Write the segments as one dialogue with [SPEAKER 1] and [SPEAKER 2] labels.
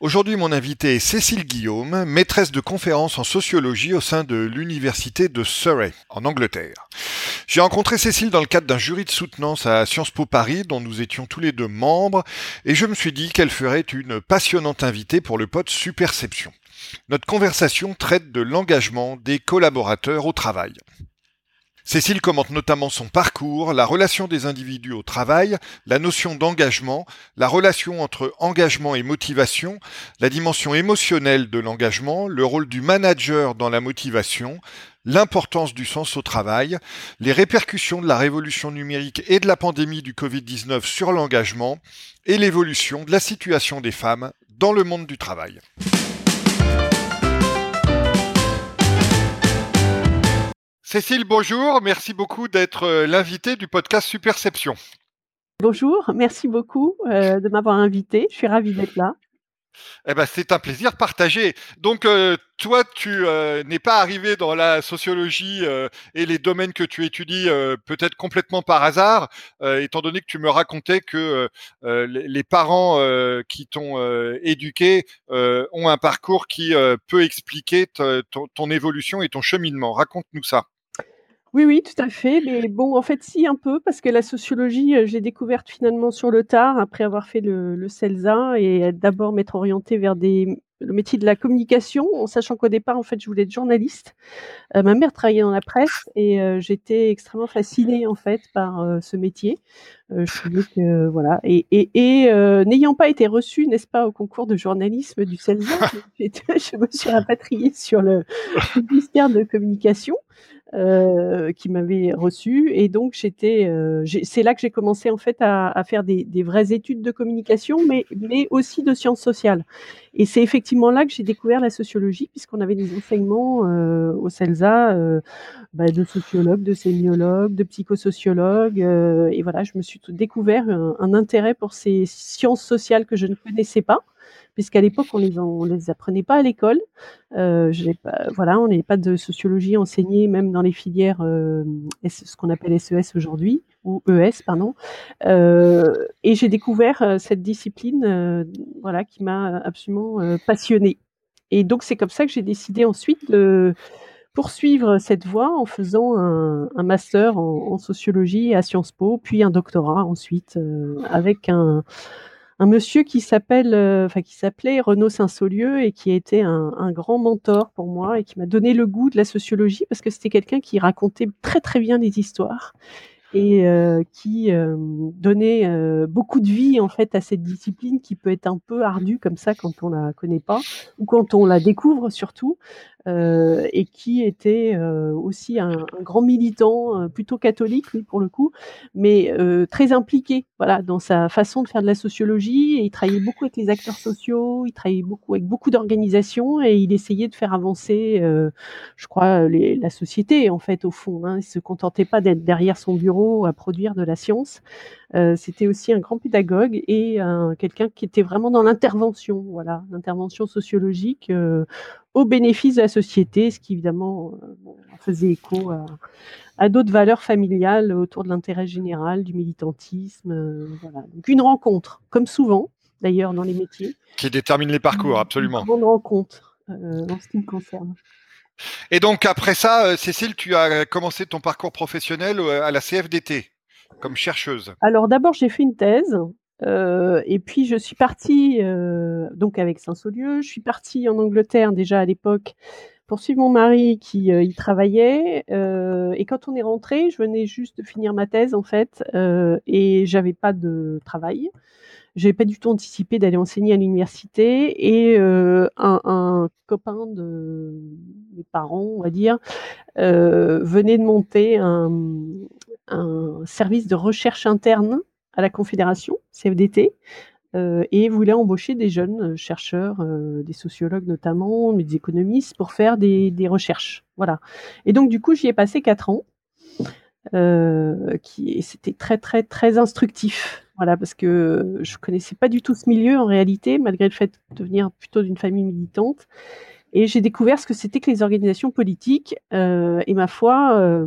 [SPEAKER 1] Aujourd'hui, mon invité est Cécile Guillaume, maîtresse de conférences en sociologie au sein de l'université de Surrey, en Angleterre. J'ai rencontré Cécile dans le cadre d'un jury de soutenance à Sciences Po Paris, dont nous étions tous les deux membres, et je me suis dit qu'elle ferait une passionnante invitée pour le pod Superception. Notre conversation traite de l'engagement des collaborateurs au travail. Cécile commente notamment son parcours, la relation des individus au travail, la notion d'engagement, la relation entre engagement et motivation, la dimension émotionnelle de l'engagement, le rôle du manager dans la motivation, l'importance du sens au travail, les répercussions de la révolution numérique et de la pandémie du Covid-19 sur l'engagement, et l'évolution de la situation des femmes dans le monde du travail. Cécile, bonjour. Merci beaucoup d'être euh, l'invité du podcast Superception.
[SPEAKER 2] Bonjour, merci beaucoup euh, de m'avoir invité. Je suis ravie d'être là.
[SPEAKER 1] Eh ben, c'est un plaisir partagé. Donc, euh, toi, tu euh, n'es pas arrivé dans la sociologie euh, et les domaines que tu étudies peut-être complètement par hasard, étant donné que tu me racontais que les parents qui t'ont éduqué ont un parcours qui peut expliquer ton évolution et ton cheminement. Raconte-nous ça.
[SPEAKER 2] Oui, oui, tout à fait. Mais bon, en fait, si, un peu, parce que la sociologie, euh, j'ai découverte finalement sur le tard, après avoir fait le, le CELSA et d'abord m'être orientée vers des, le métier de la communication, en sachant qu'au départ, en fait, je voulais être journaliste. Euh, ma mère travaillait dans la presse et euh, j'étais extrêmement fascinée, en fait, par ce métier. je trouvais que, voilà. Et, et, et n'ayant pas été reçue, n'est-ce pas, au concours de journalisme du CELSA, je me suis rapatriée sur le ministère de communication. Euh, qui m'avait reçu et donc j'étais euh, c'est là que j'ai commencé en fait à, à faire des, des, vraies études de communication mais mais aussi de sciences sociales. Et c'est effectivement là que j'ai découvert la sociologie puisqu'on avait des enseignements euh, au CELSA euh, bah, de sociologues de sémiologues de psychosociologues euh, et voilà je me suis découvert un, un intérêt pour ces sciences sociales que je ne connaissais pas puisqu'à l'époque on les on les apprenait pas à l'école. Euh, voilà, on n'avait pas de sociologie enseignée même dans les filières euh, ce qu'on appelle SES aujourd'hui ou ES pardon. Euh, et j'ai découvert cette discipline voilà qui m'a absolument passionnée. Et donc c'est comme ça que j'ai décidé ensuite de poursuivre cette voie en faisant un, master en, en, sociologie à Sciences Po, puis un doctorat ensuite avec un un monsieur qui s'appelle, euh, enfin qui s'appelait Renaud Saint-Saulieu et qui a été un, grand mentor pour moi et qui m'a donné le goût de la sociologie parce que c'était quelqu'un qui racontait très très bien des histoires et euh, qui euh, donnait beaucoup de vie en fait à cette discipline qui peut être un peu ardue comme ça quand on la connaît pas ou quand on la découvre surtout euh, et qui était euh, aussi un, grand militant euh, plutôt catholique lui pour le coup mais très impliqué voilà dans sa façon de faire de la sociologie il travaillait beaucoup avec les acteurs sociaux il travaillait beaucoup avec beaucoup d'organisations et il essayait de faire avancer je crois la société en fait au fond hein. il se contentait pas d'être derrière son bureau à produire de la science. Euh, c'était aussi un grand pédagogue et quelqu'un qui était vraiment dans l'intervention, voilà, l'intervention sociologique euh, au bénéfice de la société, ce qui évidemment euh, bon, faisait écho à, à d'autres valeurs familiales autour de l'intérêt général, du militantisme. Euh, voilà. Donc une rencontre, comme souvent d'ailleurs dans les métiers.
[SPEAKER 1] Qui détermine les parcours, absolument.
[SPEAKER 2] Une rencontre euh, en ce qui me concerne.
[SPEAKER 1] Et donc après ça, euh, Cécile, tu as commencé ton parcours professionnel euh, à la CFDT comme chercheuse.
[SPEAKER 2] Alors d'abord, j'ai fait une thèse. Euh, et puis je suis partie euh, donc avec Saint-Saulieu. Je suis partie en Angleterre déjà à l'époque pour suivre mon mari qui euh, y travaillait. et quand on est rentré, je venais juste de finir ma thèse en fait, et j'avais pas de travail j'ai pas du tout anticipé d'aller enseigner à l'université et euh, un, copain de mes parents, on va dire, euh, venait de monter un, service de recherche interne à la Confédération CFDT euh, et voulait embaucher des jeunes chercheurs, des sociologues notamment, des économistes pour faire des, des recherches. Voilà. Et donc du coup, j'y ai passé quatre ans. qui c'était très très très instructif. Voilà, parce que je connaissais pas du tout ce milieu en réalité, malgré le fait de venir plutôt d'une famille militante. Et j'ai découvert ce que c'était que les organisations politiques. Euh, et ma foi, euh,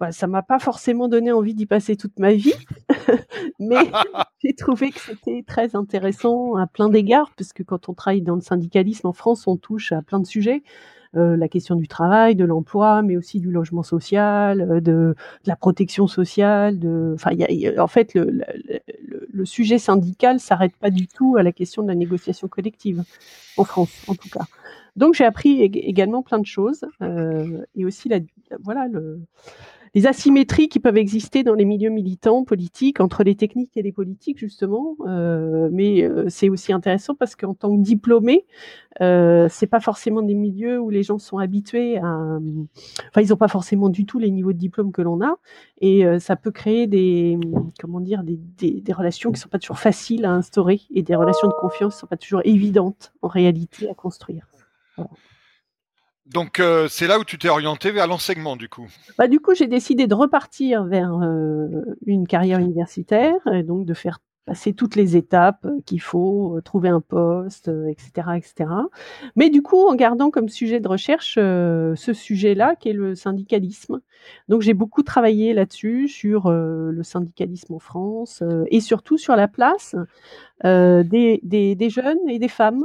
[SPEAKER 2] bah, ça m'a pas forcément donné envie d'y passer toute ma vie, mais j'ai trouvé que c'était très intéressant à plein d'égards, puisque quand on travaille dans le syndicalisme en France, on touche à plein de sujets. Euh, la question du travail, de l'emploi, mais aussi du logement social, euh, de, la protection sociale. En fait, le sujet syndical s'arrête pas du tout à la question de la négociation collective en France, en tout cas. Donc j'ai appris également plein de choses euh, et aussi la, voilà le, les asymétries qui peuvent exister dans les milieux militants politiques entre les techniques et les politiques justement. Euh, mais euh, c'est aussi intéressant parce qu'en tant que diplômé, euh, c'est pas forcément des milieux où les gens sont habitués à. Enfin, ils n'ont pas forcément du tout les niveaux de diplôme que l'on a, et euh, ça peut créer des comment dire des, relations qui sont pas toujours faciles à instaurer et des relations de confiance qui sont pas toujours évidentes en réalité à construire. Voilà.
[SPEAKER 1] Donc euh, c'est là où tu t'es orienté vers l'enseignement du coup.
[SPEAKER 2] Bah, du coup j'ai décidé de repartir vers euh, une carrière universitaire et donc de faire passer toutes les étapes qu'il faut, euh, trouver un poste, etc., etc. Mais du coup en gardant comme sujet de recherche ce sujet-là qui est le syndicalisme. Donc j'ai beaucoup travaillé là-dessus sur le syndicalisme en France et surtout sur la place des, des, jeunes et des femmes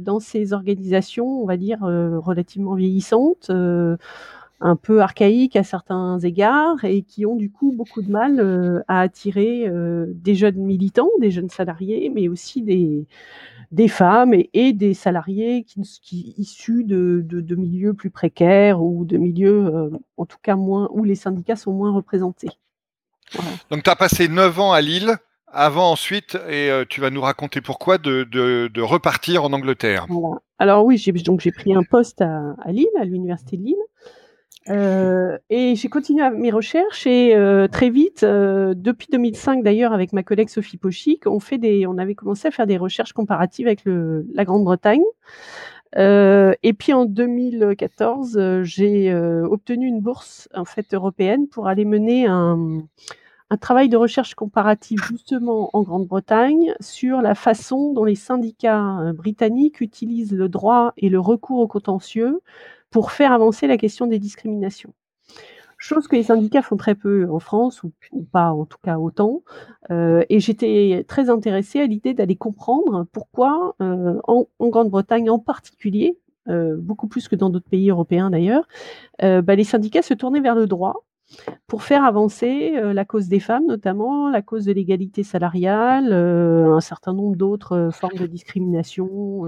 [SPEAKER 2] dans ces organisations, on va dire, euh, relativement vieillissantes, euh, un peu archaïques à certains égards et qui ont du coup beaucoup de mal à attirer des jeunes militants, des jeunes salariés, mais aussi des, des femmes et, des salariés qui, issus de, de, milieux plus précaires ou de milieux, en tout cas, moins, où les syndicats sont moins représentés.
[SPEAKER 1] Donc, tu as passé 9 ans à Lille avant ensuite, et euh, tu vas nous raconter pourquoi, de, repartir en Angleterre.
[SPEAKER 2] Alors oui, j'ai, donc j'ai pris un poste à, à Lille, à l'université de Lille. Euh, et j'ai continué mes recherches et euh, très vite, depuis 2005 d'ailleurs, avec ma collègue Sophie Pochic, on avait commencé à faire des recherches comparatives avec la Grande-Bretagne. Et puis en 2014, j'ai obtenu une bourse en fait européenne pour aller mener un, un travail de recherche comparative justement en Grande-Bretagne sur la façon dont les syndicats euh, britanniques utilisent le droit et le recours au contentieux pour faire avancer la question des discriminations. Chose que les syndicats font très peu en France, ou, pas en tout cas autant. Euh, et j'étais très intéressée à l'idée d'aller comprendre pourquoi euh, en, Grande-Bretagne en particulier, beaucoup plus que dans d'autres pays européens d'ailleurs, bah, les syndicats se tournaient vers le droit pour faire avancer euh, la cause des femmes, notamment la cause de l'égalité salariale, euh, un certain nombre d'autres euh, formes de discrimination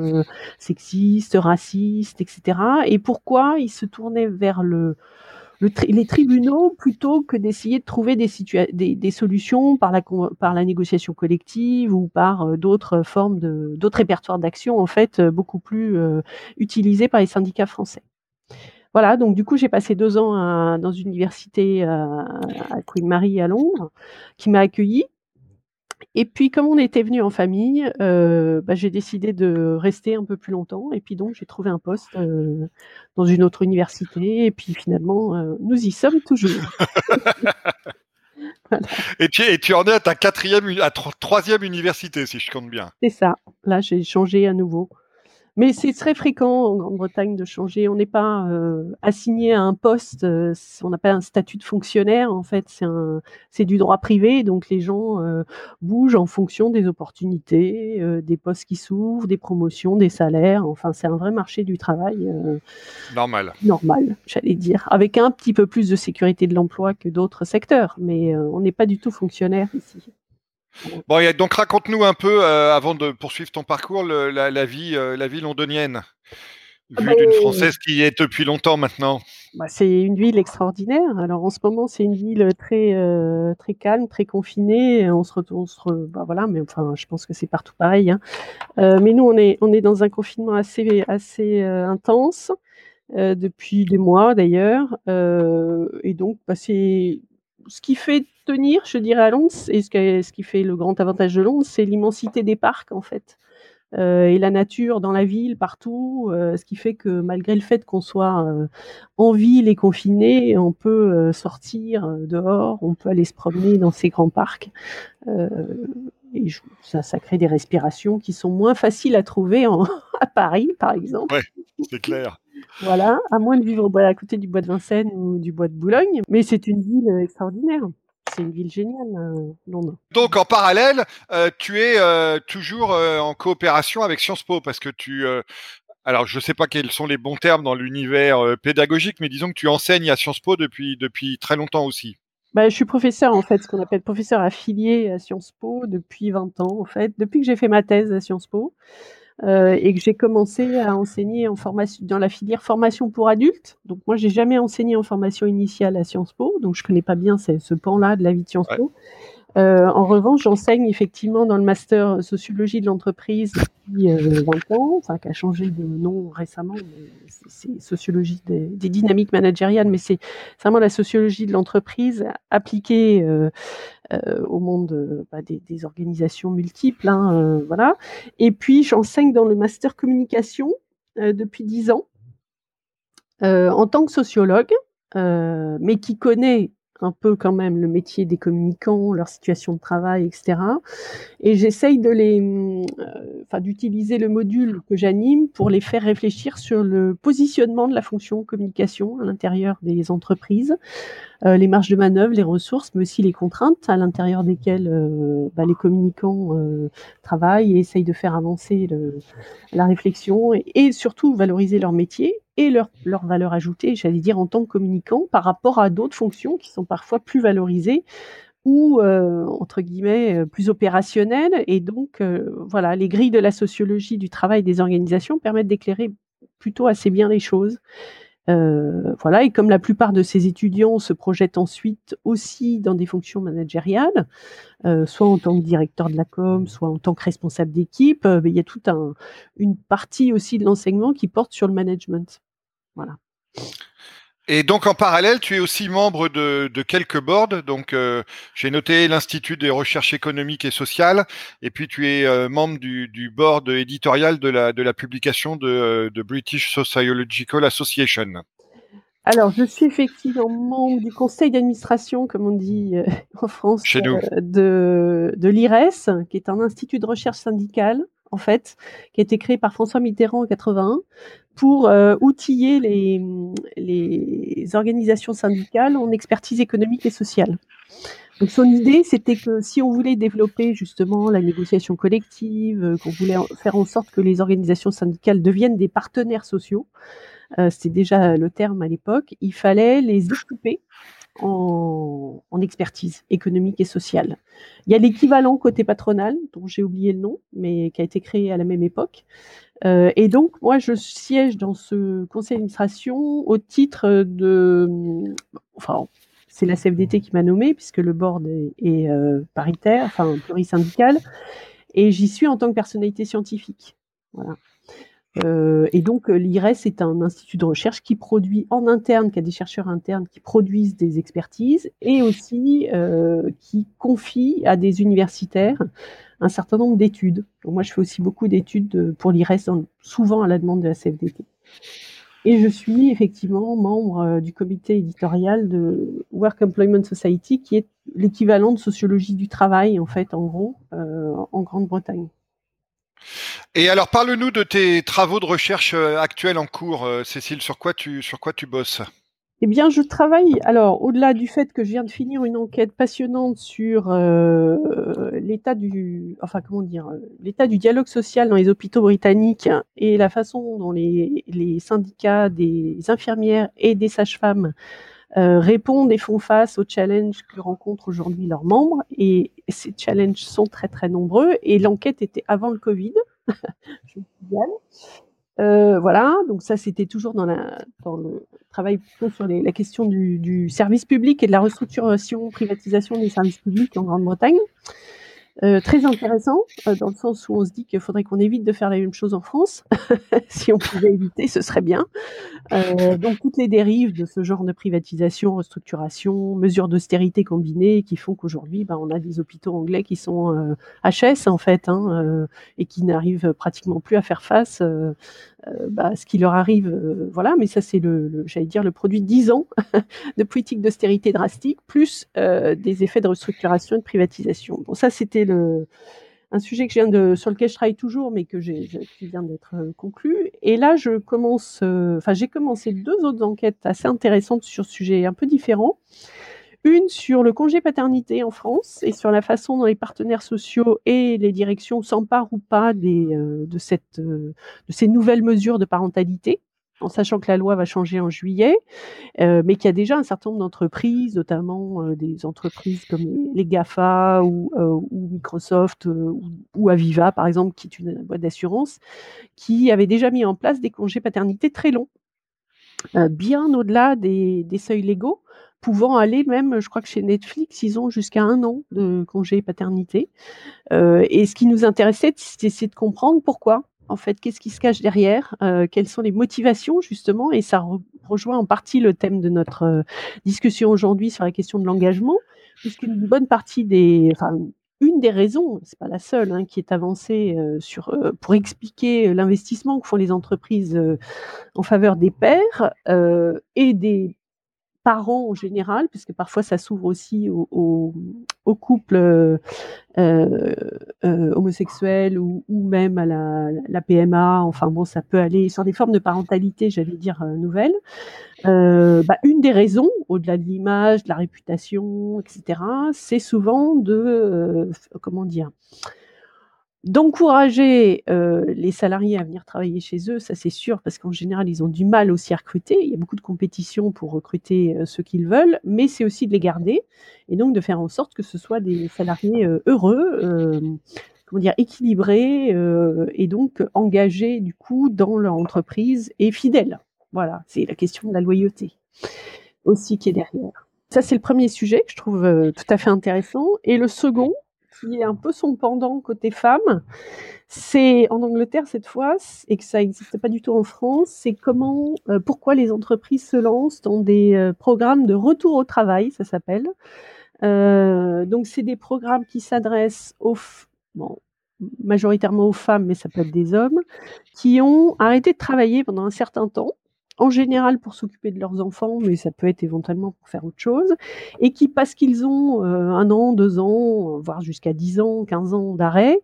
[SPEAKER 2] sexistes, racistes, etc. Et pourquoi ils se tournaient vers les tribunaux plutôt que d'essayer de trouver des, solutions par la, négociation collective ou par d'autres formes de d'autres répertoires d'action en fait beaucoup plus utilisés par les syndicats français. Voilà, donc du coup, j'ai passé deux ans à, dans une université à, à Queen Mary à Londres, qui m'a accueillie. Et puis, comme on était venu en famille, euh, bah, j'ai décidé de rester un peu plus longtemps. Et puis donc, j'ai trouvé un poste euh, dans une autre université. Et puis finalement, euh, nous y sommes toujours.
[SPEAKER 1] voilà. et, tu, et tu en es à ta quatrième, à troisième université, si je compte bien.
[SPEAKER 2] C'est ça. Là, j'ai changé à nouveau. Mais c'est très fréquent en Grande-Bretagne de changer. On n'est pas euh, assigné à un poste, euh, on n'a pas un statut de fonctionnaire. En fait, c'est du droit privé, donc les gens euh, bougent en fonction des opportunités, des postes qui s'ouvrent, des promotions, des salaires. Enfin, c'est un vrai marché du travail.
[SPEAKER 1] Normal.
[SPEAKER 2] Normal, j'allais dire, avec un petit peu plus de sécurité de l'emploi que d'autres secteurs, mais on n'est pas du tout fonctionnaire ici.
[SPEAKER 1] Bon, donc raconte-nous un peu, euh, avant de poursuivre ton parcours, le, la, la, vie, euh, la vie londonienne, vue bah, d'une Française qui y est depuis longtemps maintenant.
[SPEAKER 2] Bah, c'est une ville extraordinaire. Alors en ce moment, c'est une ville très euh, très calme, très confinée. On se retrouve, bah, voilà, mais enfin, je pense que c'est partout pareil. Hein. Mais nous, on est on est dans un confinement assez assez intense depuis des mois d'ailleurs, et donc bah, c'est ce qui fait tenir, je dirais, à Londres, et ce qui, fait le grand avantage de Londres, c'est l'immensité des parcs, en fait. et la nature dans la ville, partout, ce qui fait que malgré le fait qu'on soit en ville et confiné, on peut sortir dehors, on peut aller se promener dans ces grands parcs. et ça crée des respirations qui sont moins faciles à trouver à Paris, par exemple.
[SPEAKER 1] Oui, c'est clair.
[SPEAKER 2] Voilà, à moins de vivre à côté du bois de Vincennes ou du bois de Boulogne. Mais c'est une ville extraordinaire. C'est une ville géniale, euh, Londres.
[SPEAKER 1] Donc en parallèle, euh, tu es euh, toujours en coopération avec Sciences Po parce que tu alors, je ne sais pas quels sont les bons termes dans l'univers pédagogique, mais disons que tu enseignes à Sciences Po depuis, depuis très longtemps aussi.
[SPEAKER 2] Bah, je suis professeur, en fait, ce qu'on appelle professeur affilié à Sciences Po depuis 20 ans, en fait, depuis que j'ai fait ma thèse à Sciences Po. Euh, et que j'ai commencé à enseigner en formation, dans la filière formation pour adultes. Donc moi, j'ai jamais enseigné en formation initiale à Sciences Po, donc je connais pas bien ce, ce pan-là de la vie de Sciences Po. Euh, en revanche, j'enseigne effectivement dans le master sociologie de l'entreprise depuis euh, 20 ans, enfin qui a changé de nom récemment. C'est sociologie des, dynamiques managériales, mais c'est vraiment la sociologie de l'entreprise appliquée euh, euh au monde bah, des, organisations multiples. Hein, voilà. Et puis j'enseigne dans le master communication depuis 10 ans en tant que sociologue, mais qui connaît un peu quand même le métier des communicants, leur situation de travail, etc. Et j'essaye de les, euh, enfin, d'utiliser le module que j'anime pour les faire réfléchir sur le positionnement de la fonction communication à l'intérieur des entreprises, euh, les marges de manœuvre, les ressources, mais aussi les contraintes à l'intérieur desquelles euh, bah, les communicants travaillent et essayent de faire avancer la réflexion et, surtout valoriser leur métier et leur, leur valeur ajoutée, j'allais dire en tant que communicant, par rapport à d'autres fonctions qui sont parfois plus valorisées ou euh, entre guillemets plus opérationnelles. Et donc, euh, voilà, les grilles de la sociologie du travail des organisations permettent d'éclairer plutôt assez bien les choses. Euh, voilà, et comme la plupart de ces étudiants se projettent ensuite aussi dans des fonctions managériales, euh, soit en tant que directeur de la com, soit en tant que responsable d'équipe, euh, il y a toute un, une partie aussi de l'enseignement qui porte sur le management. Voilà.
[SPEAKER 1] Et donc en parallèle, tu es aussi membre de, de quelques boards. Donc euh, j'ai noté l'Institut des recherches économiques et sociales, et puis tu es euh, membre du, du, board éditorial de la, de la publication de, de, British Sociological Association.
[SPEAKER 2] Alors je suis effectivement membre du conseil d'administration, comme on dit euh, en France,
[SPEAKER 1] Chez nous.
[SPEAKER 2] de, de l'IRES, qui est un institut de recherche syndicale fait, qui a été créé par François Mitterrand en 81 pour euh, outiller les, organisations syndicales en expertise économique et sociale. Donc son idée, c'était que si on voulait développer justement la négociation collective, euh, qu'on voulait faire en sorte que les organisations syndicales deviennent des partenaires sociaux, euh, c'était déjà le terme à l'époque, il fallait les équiper en, expertise économique et sociale. Il y a l'équivalent côté patronal, dont j'ai oublié le nom, mais qui a été créé à la même époque. Euh, et donc, moi, je siège dans ce conseil d'administration au titre de... Enfin, c'est la CFDT qui m'a nommé, puisque le board est, est euh, paritaire, enfin plurisyndical, et j'y suis en tant que personnalité scientifique. Voilà. Euh, et donc euh, l'IRES est un institut de recherche qui produit en interne, qui a des chercheurs internes qui produisent des expertises et aussi euh, qui confie à des universitaires un certain nombre d'études. moi je fais aussi beaucoup d'études pour l'IRES, souvent à la demande de la CFDT. Et je suis effectivement membre du comité éditorial de Work Employment Society, qui est l'équivalent de sociologie du travail en fait en gros en Grande-Bretagne.
[SPEAKER 1] Et alors, parle-nous de tes travaux de recherche euh, actuels en cours, euh, Cécile. Sur quoi tu, sur quoi tu bosses?
[SPEAKER 2] Eh bien, je travaille. Alors, au-delà du fait que je viens de finir une enquête passionnante sur euh, l'état du, enfin comment dire, l'état du dialogue social dans les hôpitaux britanniques et la façon dont les, syndicats des infirmières et des sages-femmes répondent et font face aux challenges que rencontrent aujourd'hui leurs membres. Et ces challenges sont très très nombreux. Et l'enquête était avant le Covid. Euh, voilà, donc ça c'était toujours dans, le travail sur la question du, du, service public et de la restructuration, privatisation des services publics en Grande-Bretagne. Euh, très intéressant, euh, dans le sens où on se dit qu'il faudrait qu'on évite de faire la même chose en France. si on pouvait éviter, ce serait bien. Euh, donc toutes les dérives de ce genre de privatisation, restructuration, mesures d'austérité combinées qui font qu'aujourd'hui, bah, on a des hôpitaux anglais qui sont HS en fait, hein, et qui n'arrivent pratiquement plus à faire face bah, à ce qui leur arrive. voilà, mais ça c'est le, j'allais dire le produit de 10 ans de politique d'austérité drastique, plus des effets de restructuration et de privatisation. Bon, ça c'était un sujet de, sur lequel je travaille toujours, mais que j'ai, qui vient d'être euh, conclu. Et là, je commence, euh, j'ai commencé deux autres enquêtes assez intéressantes sur ce sujet un peu différent. Une sur le congé paternité en France et sur la façon dont les partenaires sociaux et les directions s'emparent ou pas euh, de, cette, de ces nouvelles mesures de parentalité en sachant que la loi va changer en juillet, euh, mais qu'il y a déjà un certain nombre d'entreprises, notamment euh, des entreprises comme les GAFA ou, euh, Microsoft ou, Aviva, par exemple, qui est une boîte d'assurance, qui avaient déjà mis en place des congés paternité très longs, bien au-delà des, seuils légaux, pouvant aller même, je crois que chez Netflix, ils ont jusqu'à un an de congé paternité. et ce qui nous intéressait, c'est de comprendre pourquoi en fait, qu'est-ce qui se cache derrière, euh, quelles sont les motivations justement, et ça rejoint en partie le thème de notre euh, discussion aujourd'hui sur la question de l'engagement, puisqu'une bonne partie des, enfin, une des raisons, c'est pas la seule, hein, qui est avancée euh, sur pour expliquer l'investissement que font les entreprises en faveur des pères et des parents en général, puisque parfois ça s'ouvre aussi aux, couples euh, euh, euh, homosexuels ou, même à la, PMA. Enfin bon, ça peut aller sur des formes de parentalité, j'allais dire nouvelles. Bah, une des raisons, au-delà de l'image, de la réputation, etc., c'est souvent de comment dire d'encourager euh, les salariés à venir travailler chez eux, ça c'est sûr, parce qu'en général, ils ont du mal aussi à recruter. Il y a beaucoup de compétition pour recruter euh, ceux qu'ils veulent, mais c'est aussi de les garder et donc de faire en sorte que ce soit des salariés euh, heureux, comment dire, équilibrés et donc engagés du coup dans leur entreprise et fidèles. Voilà, c'est la question de la loyauté aussi qui est derrière. Ça, c'est le premier sujet que je trouve tout à fait intéressant. Et le second, qui est un peu son pendant côté femme, c'est en Angleterre cette fois, et que ça n'existe pas du tout en France, c'est comment, euh, pourquoi les entreprises se lancent dans des euh, programmes de retour au travail, ça s'appelle. Euh, donc c'est des programmes qui s'adressent aux, bon, majoritairement aux femmes, mais ça peut être des hommes, qui ont arrêté de travailler pendant un certain temps en général pour s'occuper de leurs enfants, mais ça peut être éventuellement pour faire autre chose, et qui, parce qu'ils ont euh, un an, deux ans, voire jusqu'à dix ans, quinze ans d'arrêt,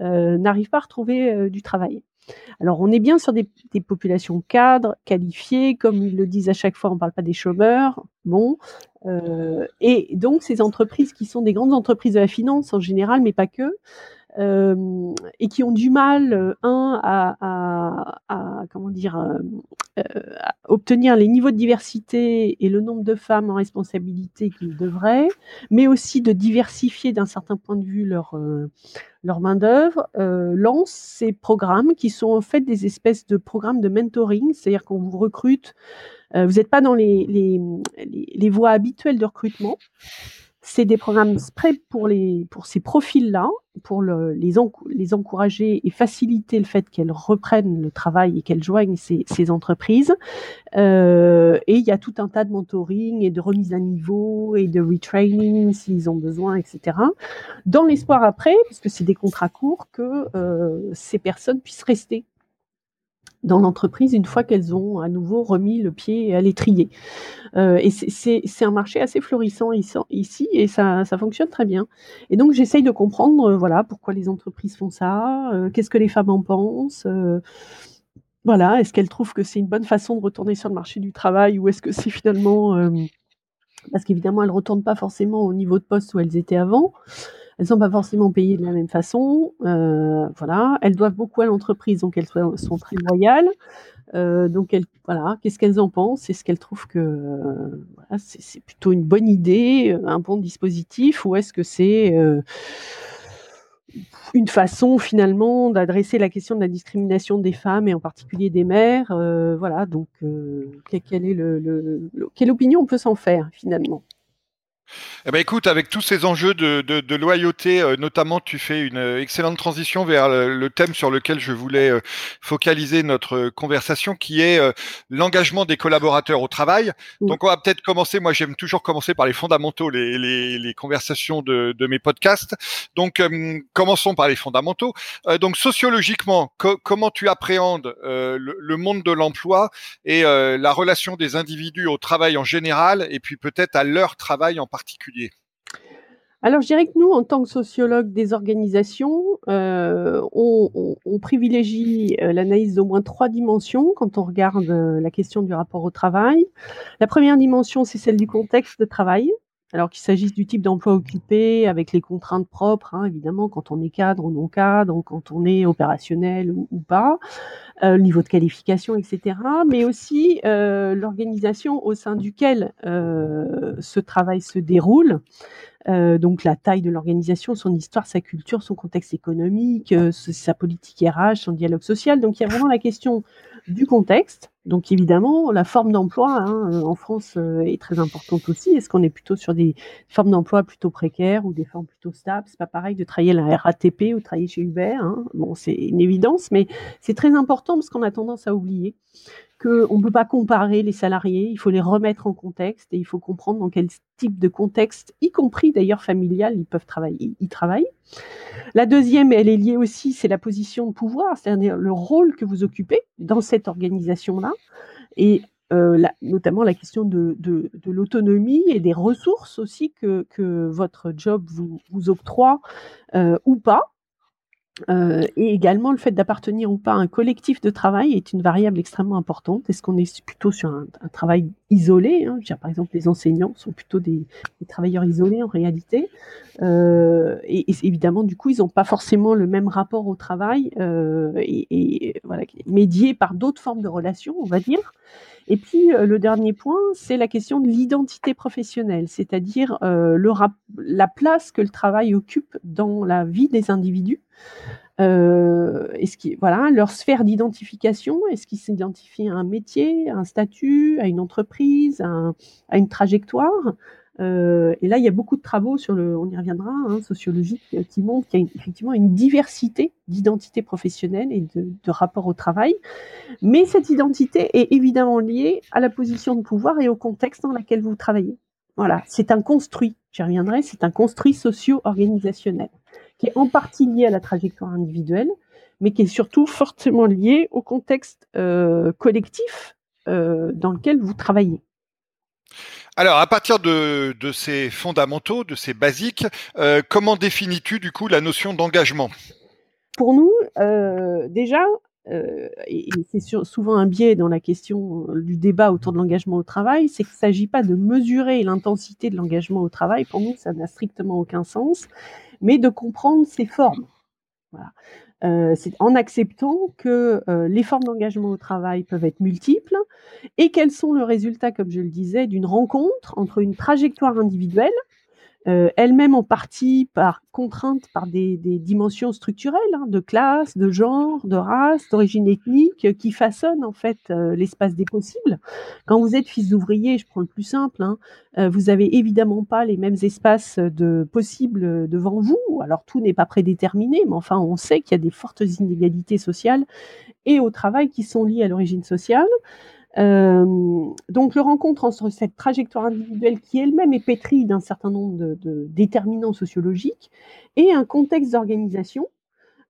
[SPEAKER 2] euh, n'arrivent pas à retrouver euh, du travail. Alors, on est bien sur des, populations cadres, qualifiées, comme ils le disent à chaque fois, on ne parle pas des chômeurs. Bon, et donc ces entreprises qui sont des grandes entreprises de la finance en général, mais pas que, euh, et qui ont du mal, euh, un, à, comment dire, euh, obtenir les niveaux de diversité et le nombre de femmes en responsabilité qu'ils devraient, mais aussi de diversifier d'un certain point de vue leur, leur main-d'œuvre, lancent ces programmes qui sont en fait des espèces de programmes de mentoring, c'est-à-dire qu'on vous recrute, vous n'êtes pas dans les, les, les voies habituelles de recrutement, c'est des programmes prêts pour, les, pour ces profils-là, pour le, les, les encourager et faciliter le fait qu'elles reprennent le travail et qu'elles joignent ces, ces entreprises. Euh, et il y a tout un tas de mentoring et de remise à niveau et de retraining s'ils ont besoin, etc. Dans l'espoir après, parce que c'est des contrats courts, que euh, ces personnes puissent rester dans l'entreprise une fois qu'elles ont à nouveau remis le pied à l'étrier. Euh, et c'est un marché assez florissant ici et ça, fonctionne très bien. Et donc j'essaye de comprendre euh, voilà pourquoi les entreprises font ça, euh, qu'est-ce que les femmes en pensent. Voilà, est-ce qu'elles trouvent que c'est une bonne façon de retourner sur le marché du travail ou est-ce que c'est finalement parce qu'évidemment elles retournent pas forcément au niveau de poste où elles étaient avant. Elles sont pas forcément payées de la même façon. Euh, voilà, elles doivent beaucoup à l'entreprise, donc elles sont, très loyales. Euh, donc voilà, qu'est-ce qu'elles en pensent? Est-ce qu'elles trouvent que c'est plutôt une bonne idée, un bon dispositif, ou est-ce que c'est euh, une façon finalement d'adresser la question de la discrimination des femmes et en particulier des mères? Euh, Voilà, donc quelle quelle opinion on peut s'en faire finalement?
[SPEAKER 1] Eh ben écoute, avec tous ces enjeux de, loyauté, euh, notamment, tu fais une euh, excellente transition vers le, thème sur lequel je voulais euh, focaliser notre conversation, qui est l'engagement des collaborateurs au travail. Donc, on va peut-être commencer. Moi, j'aime toujours commencer par les fondamentaux, les, conversations de, mes podcasts. Donc, commençons par les fondamentaux. donc, sociologiquement, comment tu appréhendes le, monde de l'emploi et la relation des individus au travail en général, et puis peut-être à leur travail en
[SPEAKER 2] alors, je dirais que nous, en tant que sociologues des organisations, euh, on, privilégie euh, l'analyse d'au moins trois dimensions quand on regarde euh, la question du rapport au travail. La première dimension, c'est celle du contexte de travail. Alors qu'il s'agisse du type d'emploi occupé, avec les contraintes propres, hein, évidemment, quand on est cadre ou non cadre, quand on est opérationnel ou, pas, le niveau de qualification, etc. Mais aussi l'organisation au sein duquel ce travail se déroule. Euh, donc la taille de l'organisation, son histoire, sa culture, son contexte économique, euh, sa politique RH, son dialogue social. Donc il y a vraiment la question du contexte. Donc évidemment, la forme d'emploi hein, euh, en France est très importante aussi. Est-ce qu'on est plutôt sur des formes d'emploi plutôt précaires ou des formes plutôt stables? C'est pas pareil de travailler à la RATP ou travailler chez Uber. Hein. Bon, c'est une évidence, mais c'est très important parce qu'on a tendance à oublier qu'on ne peut pas comparer les salariés, il faut les remettre en contexte et il faut comprendre dans quel type de contexte, y compris d'ailleurs familial, ils peuvent travailler. La deuxième, elle est liée aussi, c'est la position de pouvoir, c'est-à-dire le rôle que vous occupez dans cette organisation-là, et euh, notamment la question de, l'autonomie et des ressources aussi que, votre job vous, vous octroie euh, ou pas. Euh, et également, le fait d'appartenir ou pas à un collectif de travail est une variable extrêmement importante. Est-ce qu'on est plutôt sur un, travail isolé hein Par exemple, les enseignants sont plutôt des, travailleurs isolés en réalité. Euh, et, évidemment, du coup, ils n'ont pas forcément le même rapport au travail euh, et, médié par d'autres formes de relations, on va dire. Et puis, le dernier point, c'est la question de l'identité professionnelle, c'est-à-dire la place que le travail occupe dans la vie des individus euh, est-ce qui, voilà, leur sphère d'identification, est-ce qu'ils s'identifient à un métier, à un statut, à une entreprise, à, une trajectoire? Euh, Et là, il y a beaucoup de travaux sur le, on y reviendra, hein, sociologiques, euh, qui montrent qu'il y a effectivement une diversité d'identité professionnelle et de, de rapport au travail. Mais cette identité est évidemment liée à la position de pouvoir et au contexte dans lequel vous travaillez. Voilà, c'est un construit, j'y reviendrai, c'est un construit socio-organisationnel qui est en partie lié à la trajectoire individuelle, mais qui est surtout fortement lié au contexte euh, collectif euh, dans lequel vous travaillez.
[SPEAKER 1] Alors, à partir de, ces fondamentaux, de ces basiques, euh, comment définis-tu du coup la notion d'engagement?
[SPEAKER 2] Pour nous, déjà, et, c'est souvent un biais dans la question du débat autour de l'engagement au travail, c'est qu'il ne s'agit pas de mesurer l'intensité de l'engagement au travail. Pour nous, ça n'a strictement aucun sens mais de comprendre ces formes. Euh, c'est en acceptant que euh, les formes d'engagement au travail peuvent être multiples et qu'elles sont le résultat, comme je le disais, d'une rencontre entre une trajectoire individuelle euh, elle-même en partie par contrainte par des, dimensions structurelles hein, de classe, de genre, de race, d'origine ethnique, euh, qui façonnent en fait euh, l'espace des possibles. Quand vous êtes fils d'ouvrier, je prends le plus simple, hein, vous avez évidemment pas les mêmes espaces de possibles devant vous. Alors tout n'est pas prédéterminé, mais enfin on sait qu'il y a des fortes inégalités sociales et au travail qui sont liées à l'origine sociale. Euh, donc, le rencontre entre cette trajectoire individuelle qui elle-même est pétrie d'un certain nombre de, déterminants sociologiques et un contexte d'organisation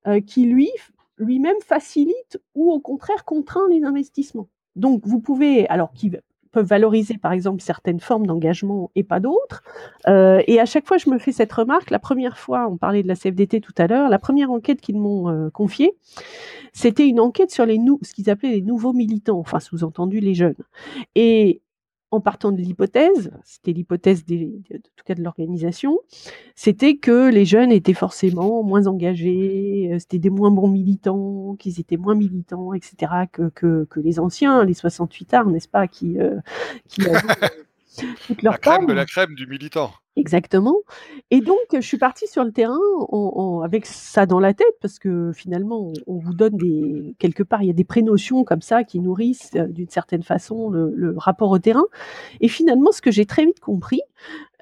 [SPEAKER 2] euh, qui, lui, lui-même facilite ou au contraire contraint les investissements. Donc, vous pouvez, alors qui peuvent valoriser par exemple certaines formes d'engagement et pas d'autres. Euh, et à chaque fois, je me fais cette remarque. La première fois, on parlait de la CFDT tout à l'heure, la première enquête qu'ils m'ont euh, confiée, c'était une enquête sur les nou ce qu'ils appelaient les nouveaux militants, enfin sous-entendu les jeunes. Et en partant de l'hypothèse, c'était l'hypothèse de, tout cas de l'organisation, c'était que les jeunes étaient forcément moins engagés, euh, c'était des moins bons militants, qu'ils étaient moins militants, etc., que, que, que les anciens, les 68 arts, n'est-ce pas, qui, euh, qui
[SPEAKER 1] avaient euh, toute leur La crème de la crème du militant.
[SPEAKER 2] Exactement. Et donc, je suis partie sur le terrain avec ça dans la tête, parce que finalement, on, vous donne des quelque part, il y a des prénotions comme ça qui nourrissent euh, d'une certaine façon le, rapport au terrain. Et finalement, ce que j'ai très vite compris,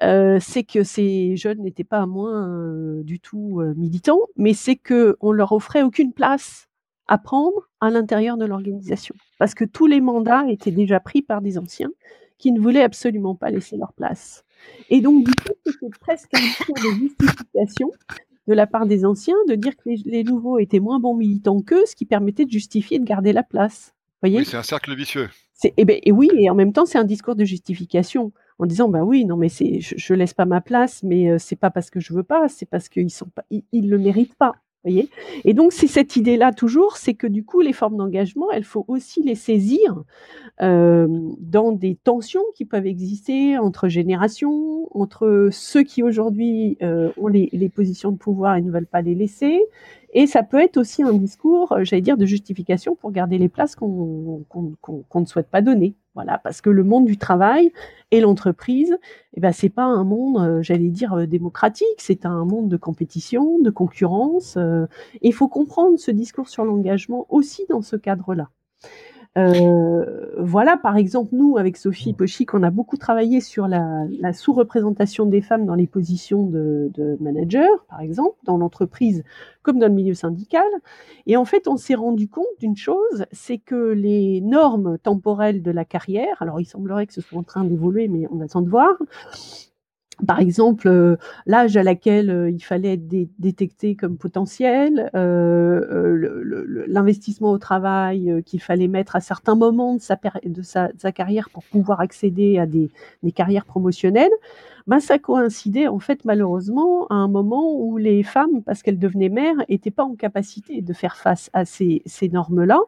[SPEAKER 2] euh, c'est que ces jeunes n'étaient pas moins euh, du tout militants, mais c'est que on leur offrait aucune place à prendre à l'intérieur de l'organisation, parce que tous les mandats étaient déjà pris par des anciens qui ne voulaient absolument pas laisser leur place. Et donc, du coup, c'était presque un discours de justification de la part des anciens de dire que les, nouveaux étaient moins bons militants qu'eux, ce qui permettait de justifier de garder la place. Voyez
[SPEAKER 1] oui, c'est un cercle vicieux.
[SPEAKER 2] Et, eh ben, et oui, et en même temps, c'est un discours de justification en disant bah oui, non mais c'est je, je laisse pas ma place, mais euh, c'est pas parce que je veux pas, c'est parce qu'ils sont pas, ils, le méritent pas. Et donc c'est cette idée-là toujours, c'est que du coup les formes d'engagement, il faut aussi les saisir euh, dans des tensions qui peuvent exister entre générations, entre ceux qui aujourd'hui euh, ont les, positions de pouvoir et ne veulent pas les laisser, et ça peut être aussi un discours, euh, j'allais dire, de justification pour garder les places qu'on ne souhaite pas donner. Voilà, parce que le monde du travail et l'entreprise, eh ben, c'est pas un monde, euh, j'allais dire, euh, démocratique, c'est un monde de compétition, de concurrence. il faut comprendre ce discours sur l'engagement aussi dans ce cadre-là. Euh, voilà, par exemple, nous, avec Sophie Pochic, on a beaucoup travaillé sur la, sous-représentation des femmes dans les positions de, de manager, par exemple, dans l'entreprise comme dans le milieu syndical. Et en fait, on s'est rendu compte d'une chose, c'est que les normes temporelles de la carrière, alors il semblerait que ce soit en train d'évoluer, mais on attend de voir, par exemple, euh, l'âge à laquelle euh, il fallait être détecté comme potentiel, euh, l'investissement au travail qu'il fallait mettre à certains moments de sa, carrière pour pouvoir accéder à des, carrières promotionnelles, ben ça coïncidait en fait malheureusement à un moment où les femmes, parce qu'elles devenaient mères, n'étaient pas en capacité de faire face à ces, normes-là.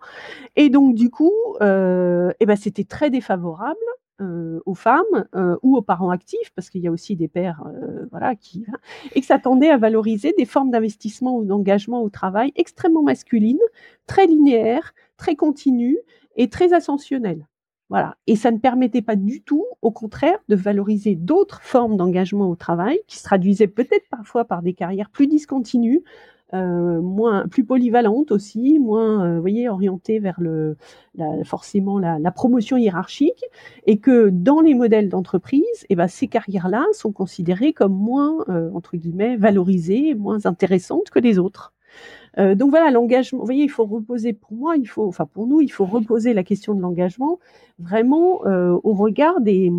[SPEAKER 2] Et donc du coup, eh ben, c'était très défavorable euh, aux femmes euh, ou aux parents actifs, parce qu'il y a aussi des pères, euh, voilà, qui et que ça tendait à valoriser des formes d'investissement ou d'engagement au travail extrêmement masculines, très linéaires, très continues et très ascensionnelles. Voilà. Et ça ne permettait pas du tout, au contraire, de valoriser d'autres formes d'engagement au travail qui se traduisaient peut-être parfois par des carrières plus discontinues, euh, plus polyvalente aussi, moins, euh, voyez, orientée vers le, forcément la, promotion hiérarchique, et que dans les modèles d'entreprise, eh ben, ces carrières-là sont considérées comme moins, euh, entre guillemets, valorisées, moins intéressantes que les autres. Euh, donc voilà, l'engagement. Vous voyez, il faut reposer pour moi, il faut, enfin pour nous, il faut reposer la question de l'engagement vraiment au regard des,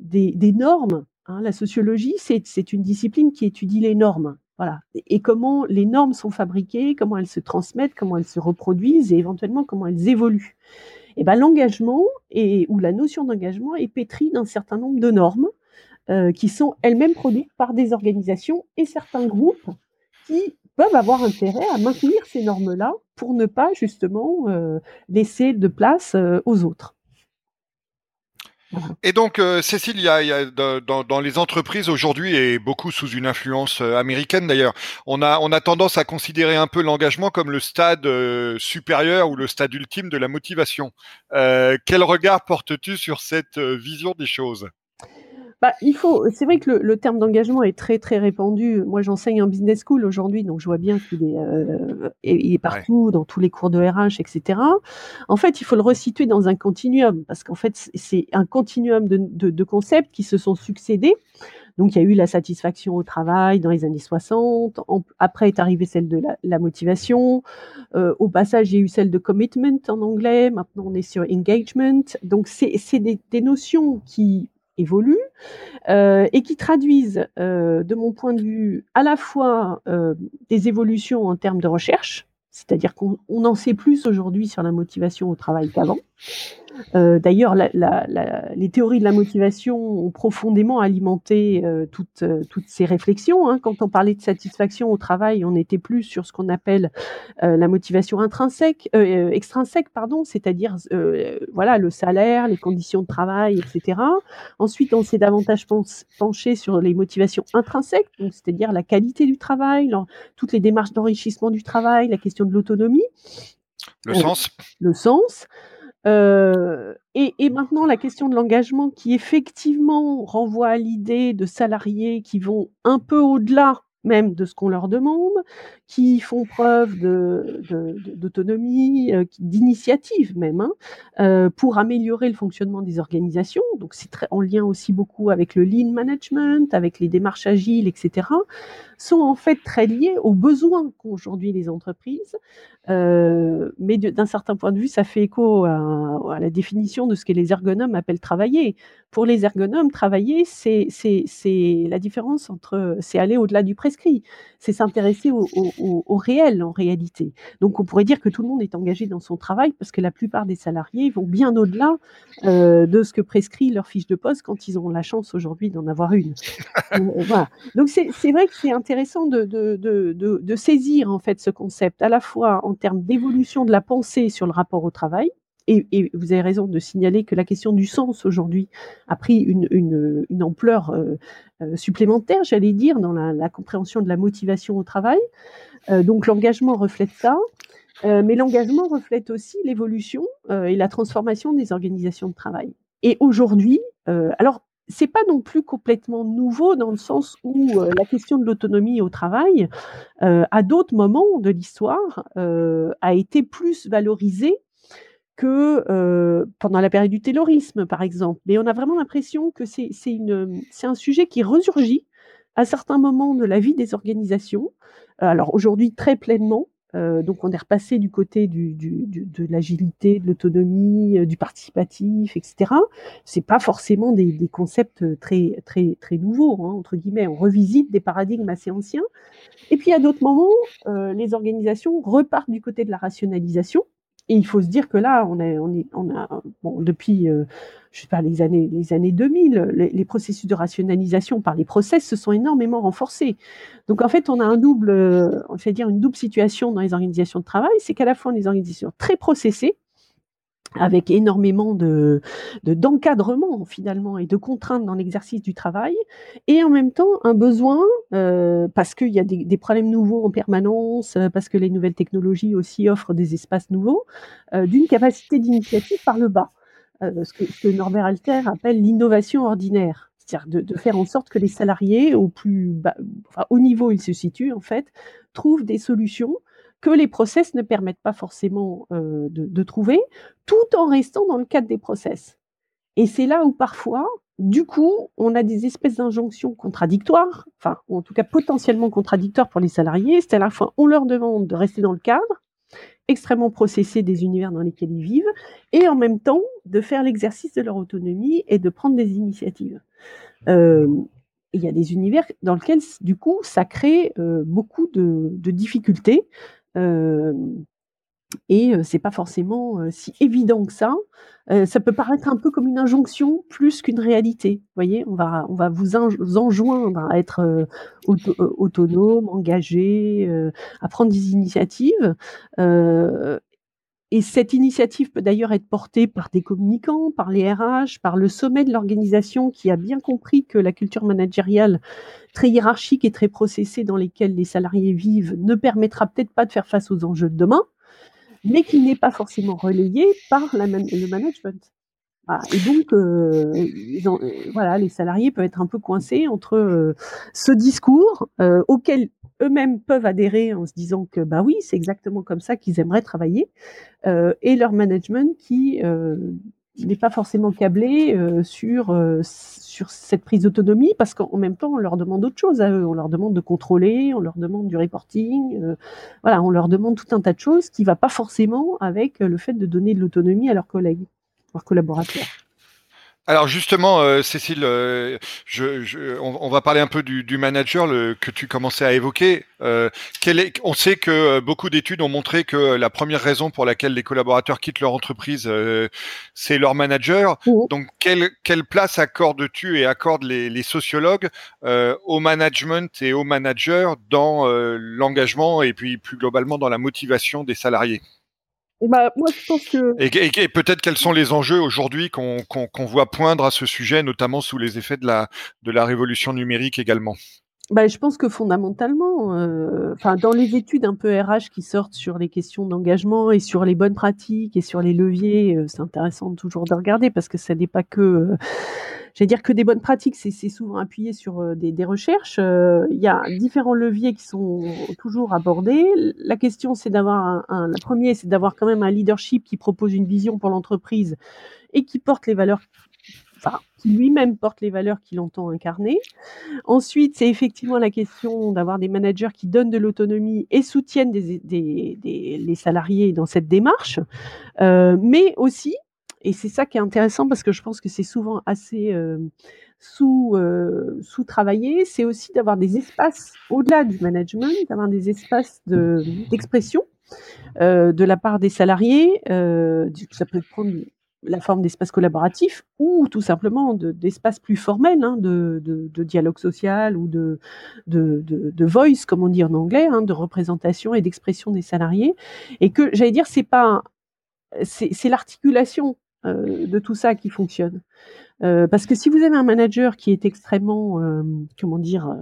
[SPEAKER 2] des, des normes. Hein. La sociologie, c'est une discipline qui étudie les normes. Voilà. Et comment les normes sont fabriquées, comment elles se transmettent, comment elles se reproduisent et éventuellement comment elles évoluent. Et ben l'engagement ou la notion d'engagement est pétrie d'un certain nombre de normes euh, qui sont elles-mêmes produites par des organisations et certains groupes qui peuvent avoir intérêt à maintenir ces normes-là pour ne pas justement euh, laisser de place euh, aux autres.
[SPEAKER 1] Et donc, euh, Cécile, il y a, dans, les entreprises aujourd'hui, et beaucoup sous une influence euh, américaine d'ailleurs, on a, on a tendance à considérer un peu l'engagement comme le stade euh, supérieur ou le stade ultime de la motivation. quel regard portes-tu sur cette vision des choses?
[SPEAKER 2] Bah, il faut. C'est vrai que le, terme d'engagement est très très répandu. Moi, j'enseigne en business school aujourd'hui, donc je vois bien qu'il est, euh, il est partout, dans tous les cours de RH, etc. En fait, il faut le resituer dans un continuum, parce qu'en fait, c'est un continuum de, de, de, concepts qui se sont succédés. Donc, il y a eu la satisfaction au travail dans les années 60. après est arrivée celle de la, la motivation. Euh, au passage, il y a eu celle de commitment en anglais. Maintenant, on est sur engagement. Donc, c'est des, des notions qui évoluent euh, et qui traduisent, euh, de mon point de vue, à la fois euh, des évolutions en termes de recherche, c'est-à-dire qu'on en sait plus aujourd'hui sur la motivation au travail qu'avant, euh, d'ailleurs, les théories de la motivation ont profondément alimenté euh, toutes, euh, toutes, ces réflexions. Hein. Quand on parlait de satisfaction au travail, on était plus sur ce qu'on appelle la motivation intrinsèque, extrinsèque, pardon, c'est-à-dire voilà le salaire, les conditions de travail, etc. Ensuite, on s'est davantage penché sur les motivations intrinsèques, c'est-à-dire la qualité du travail, toutes les démarches d'enrichissement du travail, la question de l'autonomie.
[SPEAKER 1] Le sens.
[SPEAKER 2] Le sens. Euh, et, maintenant, la question de l'engagement qui effectivement renvoie à l'idée de salariés qui vont un peu au-delà même de ce qu'on leur demande, qui font preuve d'autonomie, euh, d'initiative même, hein, euh, pour améliorer le fonctionnement des organisations. Donc c'est en lien aussi beaucoup avec le lean management, avec les démarches agiles, etc sont en fait très liés aux besoins qu'ont aujourd'hui les entreprises. Euh, mais d'un certain point de vue, ça fait écho à, à, la définition de ce que les ergonomes appellent travailler. Pour les ergonomes, travailler, c'est la différence entre, c'est aller au-delà du prescrit, c'est s'intéresser au, au, au, réel en réalité. Donc on pourrait dire que tout le monde est engagé dans son travail parce que la plupart des salariés vont bien au-delà euh, de ce que prescrit leur fiche de poste quand ils ont la chance aujourd'hui d'en avoir une. Euh, voilà. Donc c'est vrai que c'est intéressant de, de, de, saisir en fait ce concept à la fois en termes d'évolution de la pensée sur le rapport au travail. Et, vous avez raison de signaler que la question du sens aujourd'hui a pris une, ampleur euh, euh, supplémentaire, j'allais dire, dans la, compréhension de la motivation au travail. Euh, donc l'engagement reflète ça. Euh, mais l'engagement reflète aussi l'évolution euh, et la transformation des organisations de travail. Et aujourd'hui, alors c'est pas non plus complètement nouveau dans le sens où euh, la question de l'autonomie au travail, euh, à d'autres moments de l'histoire, euh, a été plus valorisée que pendant la période du terrorisme, par exemple. Mais on a vraiment l'impression que c'est un sujet qui ressurgit à certains moments de la vie des organisations. Alors aujourd'hui très pleinement, euh, donc on est repassé du côté du, du, du de l'agilité, de l'autonomie, euh, du participatif, etc. C'est pas forcément des, des, concepts très très très nouveaux hein, entre guillemets. On revisite des paradigmes assez anciens. Et puis à d'autres moments, euh, les organisations repartent du côté de la rationalisation et il faut se dire que là, on, est, on, est, on a, bon, depuis, euh, je sais pas, les années, les années 2000, les, les, processus de rationalisation par les process se sont énormément renforcés. Donc en fait, on a un double, euh, on fait dire une double situation dans les organisations de travail, c'est qu'à la fois des organisations très processées, avec énormément de d'encadrement finalement et de contraintes dans l'exercice du travail, et en même temps un besoin, euh, parce qu'il y a des, problèmes nouveaux en permanence, euh, parce que les nouvelles technologies aussi offrent des espaces nouveaux, euh, d'une capacité d'initiative par le bas, ce, que, Norbert Alter appelle l'innovation ordinaire, c'est-à-dire de, faire en sorte que les salariés au plus bas, au niveau où ils se situent en fait, trouvent des solutions que les process ne permettent pas forcément euh, de, trouver, tout en restant dans le cadre des process. Et c'est là où parfois, du coup, on a des espèces d'injonctions contradictoires, enfin, ou en tout cas potentiellement contradictoires pour les salariés. C'est à la fois, on leur demande de rester dans le cadre, extrêmement processé des univers dans lesquels ils vivent, et en même temps de faire l'exercice de leur autonomie et de prendre des initiatives. Euh, il y a des univers dans lesquels, du coup, ça crée euh, beaucoup de, difficultés et euh, c'est pas forcément euh, si évident que ça. ça peut paraître un peu comme une injonction plus qu'une réalité. Vous voyez, on va, on va vous enjoindre à être auto autonome, engagé, à prendre des initiatives. Et cette initiative peut d'ailleurs être portée par des communicants, par les RH, par le sommet de l'organisation qui a bien compris que la culture managériale très hiérarchique et très processée dans lesquelles les salariés vivent ne permettra peut-être pas de faire face aux enjeux de demain, mais qui n'est pas forcément relayée par le management. Et donc, euh, euh, voilà, les salariés peuvent être un peu coincés entre euh, ce discours auquel eux-mêmes peuvent adhérer en se disant que bah oui, c'est exactement comme ça qu'ils aimeraient travailler, euh, et leur management qui euh, n'est pas forcément câblé euh, sur sur cette prise d'autonomie parce qu'en même temps on leur demande autre chose à eux, on leur demande de contrôler, on leur demande du reporting, voilà, on leur demande tout un tas de choses qui va pas forcément avec le fait de donner de l'autonomie à leurs collègues, leurs collaborateurs.
[SPEAKER 1] Alors justement, euh, Cécile, euh, je, je, on, on, va parler un peu du, du manager le, que tu commençais à évoquer. Euh, est, on sait que beaucoup d'études ont montré que la première raison pour laquelle les collaborateurs quittent leur entreprise, c'est leur manager. Mmh. Donc, quelle, quelle place accordes-tu et accordent les, les sociologues au management et aux managers dans l'engagement et puis plus globalement dans la motivation des salariés?
[SPEAKER 2] Bah, moi, je pense que...
[SPEAKER 1] Et, et, et peut-être quels sont les enjeux aujourd'hui qu'on qu qu voit poindre à ce sujet, notamment sous les effets de la, de la révolution numérique également?
[SPEAKER 2] Bah, je pense que fondamentalement, enfin, dans les études un peu RH qui sortent sur les questions d'engagement et sur les bonnes pratiques et sur les leviers, heu, c'est intéressant toujours de regarder parce que ça n'est pas que, heu, j'allais dire que des bonnes pratiques, c'est souvent appuyé sur, heu, des recherches, heu, il y a différents leviers qui sont toujours abordés. la question, c'est d'avoir un un le 1 c'est d'avoir quand même un leadership qui propose une vision pour l'entreprise et qui porte les valeurs enfin, qui lui-même porte les valeurs qu'il entend incarner. Ensuite, c'est effectivement la question d'avoir des managers qui donnent de l'autonomie et soutiennent les salariés dans cette démarche, euh, mais aussi, et c'est ça qui est intéressant parce que je pense que c'est souvent assez euh, sous, euh, sous travaillé, c'est aussi d'avoir des espaces au-delà du management, d'avoir des espaces d'expression. De, de la part des salariés, ça peut prendre la forme d'espace collaboratif ou tout simplement d'espace plus formel, hein, de, de, dialogue social ou de, de, voice, comme on dit en anglais, hein, de représentation et d'expression des salariés. Et que, j'allais dire, c'est pas, c'est l'articulation euh, de tout ça qui fonctionne. Euh, parce que si vous avez un manager qui est extrêmement, euh, comment dire,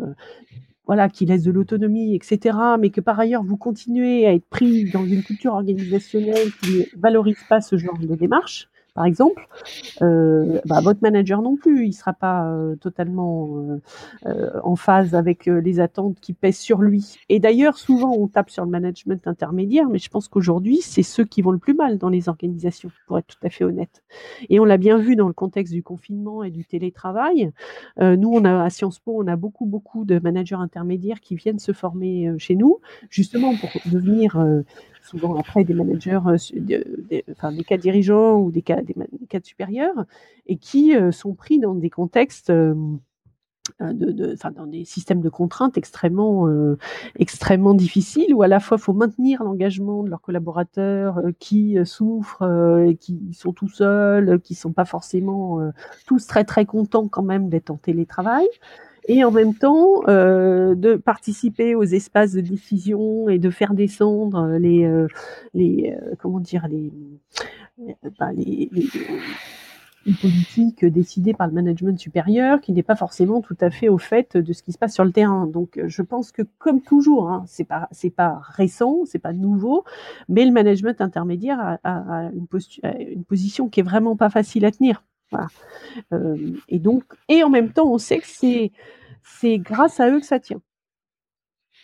[SPEAKER 2] voilà, qui laisse de l'autonomie, etc., mais que par ailleurs vous continuez à être pris dans une culture organisationnelle qui ne valorise pas ce genre de démarche, par exemple, euh, bah, votre manager non plus, il ne sera pas euh, totalement euh, en phase avec les attentes qui pèsent sur lui. Et d'ailleurs, souvent, on tape sur le management intermédiaire, mais je pense qu'aujourd'hui, c'est ceux qui vont le plus mal dans les organisations, pour être tout à fait honnête. Et on l'a bien vu dans le contexte du confinement et du télétravail. nous, on a à Sciences Po, on a beaucoup, beaucoup de managers intermédiaires qui viennent se former chez nous, justement pour devenir souvent après des managers, euh, des, enfin, des cas dirigeants ou des cas, des, cadres supérieurs, et qui euh, sont pris dans des contextes euh, dans des systèmes de contraintes extrêmement, extrêmement difficiles où à la fois il faut maintenir l'engagement de leurs collaborateurs qui souffrent, et qui sont tout seuls, qui sont pas forcément tous très très contents quand même d'être en télétravail et en même temps euh, de participer aux espaces de décision et de faire descendre les, euh, les euh, comment dire les, bah, les, les, décidées par le management supérieur qui n'est pas forcément tout à fait au fait de ce qui se passe sur le terrain. Donc je pense que comme toujours, hein, c'est pas c'est pas récent, c'est pas nouveau, mais le management intermédiaire a, a, a une, une position qui est vraiment pas facile à tenir. Voilà. Euh, et donc, et en même temps, on sait que c'est c'est grâce à eux que ça tient.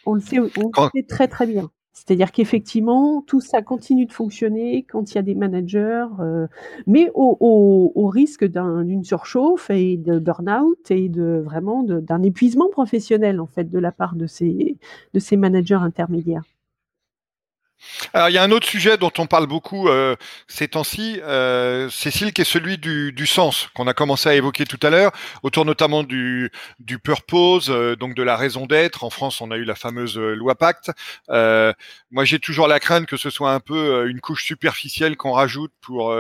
[SPEAKER 2] On le sait, on le sait très très bien. C'est-à-dire qu'effectivement, tout ça continue de fonctionner quand il y a des managers, euh, mais au, au, au risque d'une surchauffe et de burn-out et de vraiment d'un épuisement professionnel en fait de la part de ces, de ces managers intermédiaires.
[SPEAKER 1] Alors, il y a un autre sujet dont on parle beaucoup euh, ces temps-ci, euh, Cécile, qui est celui du, du sens, qu'on a commencé à évoquer tout à l'heure, autour notamment du, du purpose, euh, donc de la raison d'être. En France, on a eu la fameuse euh, loi Pacte. Euh, moi, j'ai toujours la crainte que ce soit un peu une couche superficielle qu'on rajoute pour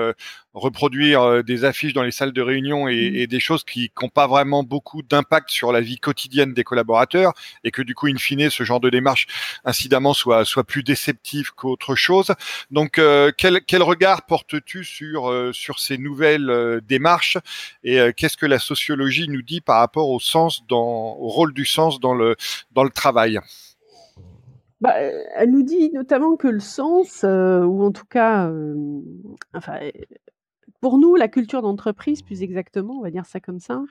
[SPEAKER 1] reproduire euh, des affiches dans les salles de réunion et, et des choses qui n'ont pas vraiment beaucoup d'impact sur la vie quotidienne des collaborateurs et que du coup, in fine, ce genre de démarche, incidemment, soit, soit plus déceptif qu'autre chose. Donc, euh, quel, quel, regard portes-tu sur, euh, sur ces nouvelles démarches et qu'est-ce que la sociologie nous dit par rapport au sens, dans, au rôle du sens dans le, dans le travail?
[SPEAKER 2] Bah, elle nous dit notamment que le sens, ou en tout cas, enfin, pour nous, la culture d'entreprise, plus exactement, on va dire ça comme ça,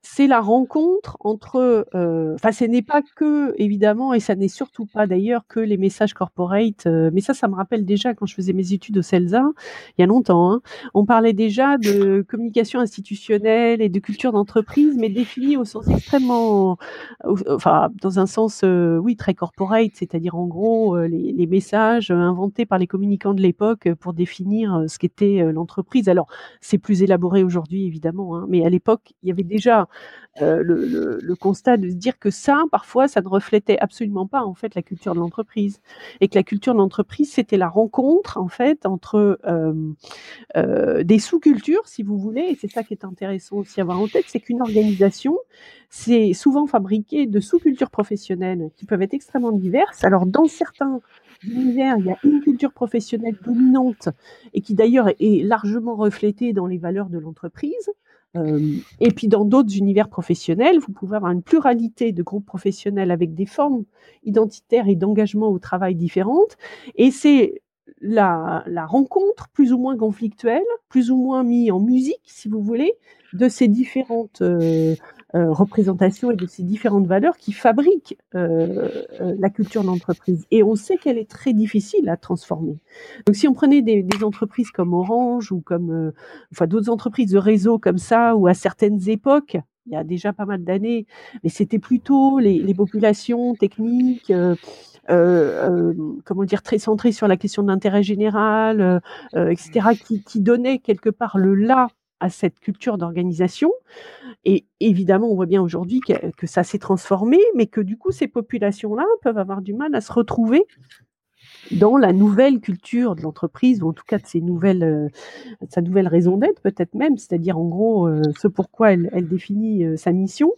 [SPEAKER 2] c'est la rencontre entre, euh, enfin, ce n'est pas que, évidemment, et ça n'est surtout pas d'ailleurs que les messages corporate, euh, mais ça, ça me rappelle déjà quand je faisais mes études au CELSA, il y a longtemps, hein, on parlait déjà de communication institutionnelle et de culture d'entreprise, mais définie au sens extrêmement, enfin, dans un sens, euh, oui, très corporate, c'est-à-dire en gros, les, les, messages inventés par les communicants de l'époque pour définir ce qu'était l'entreprise. Alors, c'est plus élaboré aujourd'hui, évidemment, hein, mais à l'époque, il y avait déjà euh, le, constat de se dire que ça, parfois, ça ne reflétait absolument pas en fait la culture de l'entreprise, et que la culture de l'entreprise, c'était la rencontre en fait entre euh, euh, des sous-cultures, si vous voulez, et c'est ça qui est intéressant aussi à avoir en tête, c'est qu'une organisation, c'est souvent fabriqué de sous-cultures professionnelles qui peuvent être extrêmement diverses. Alors dans certains univers, il y a une culture professionnelle dominante et qui d'ailleurs est largement reflétée dans les valeurs de l'entreprise. et puis dans d'autres univers professionnels, vous pouvez avoir une pluralité de groupes professionnels avec des formes identitaires et d'engagement au travail différentes. Et c'est la, rencontre plus ou moins conflictuelle, plus ou moins mis en musique, si vous voulez, de ces différentes euh, euh, représentations et de ces différentes valeurs qui fabriquent euh, la culture d'entreprise. Et on sait qu'elle est très difficile à transformer. Donc si on prenait des, des entreprises comme Orange ou comme enfin d'autres entreprises de réseau comme ça, ou à certaines époques, il y a déjà pas mal d'années, mais c'était plutôt les, les populations techniques. Euh, comment dire, très centré sur la question de l'intérêt général, euh, euh, etc., qui, qui donnait quelque part le là à cette culture d'organisation. Et évidemment, on voit bien aujourd'hui que, ça s'est transformé, mais que du coup, ces populations-là peuvent avoir du mal à se retrouver dans la nouvelle culture de l'entreprise, ou en tout cas de euh, sa nouvelle raison d'être, peut-être même, c'est-à-dire en gros euh, ce pourquoi elle, elle définit euh, sa mission.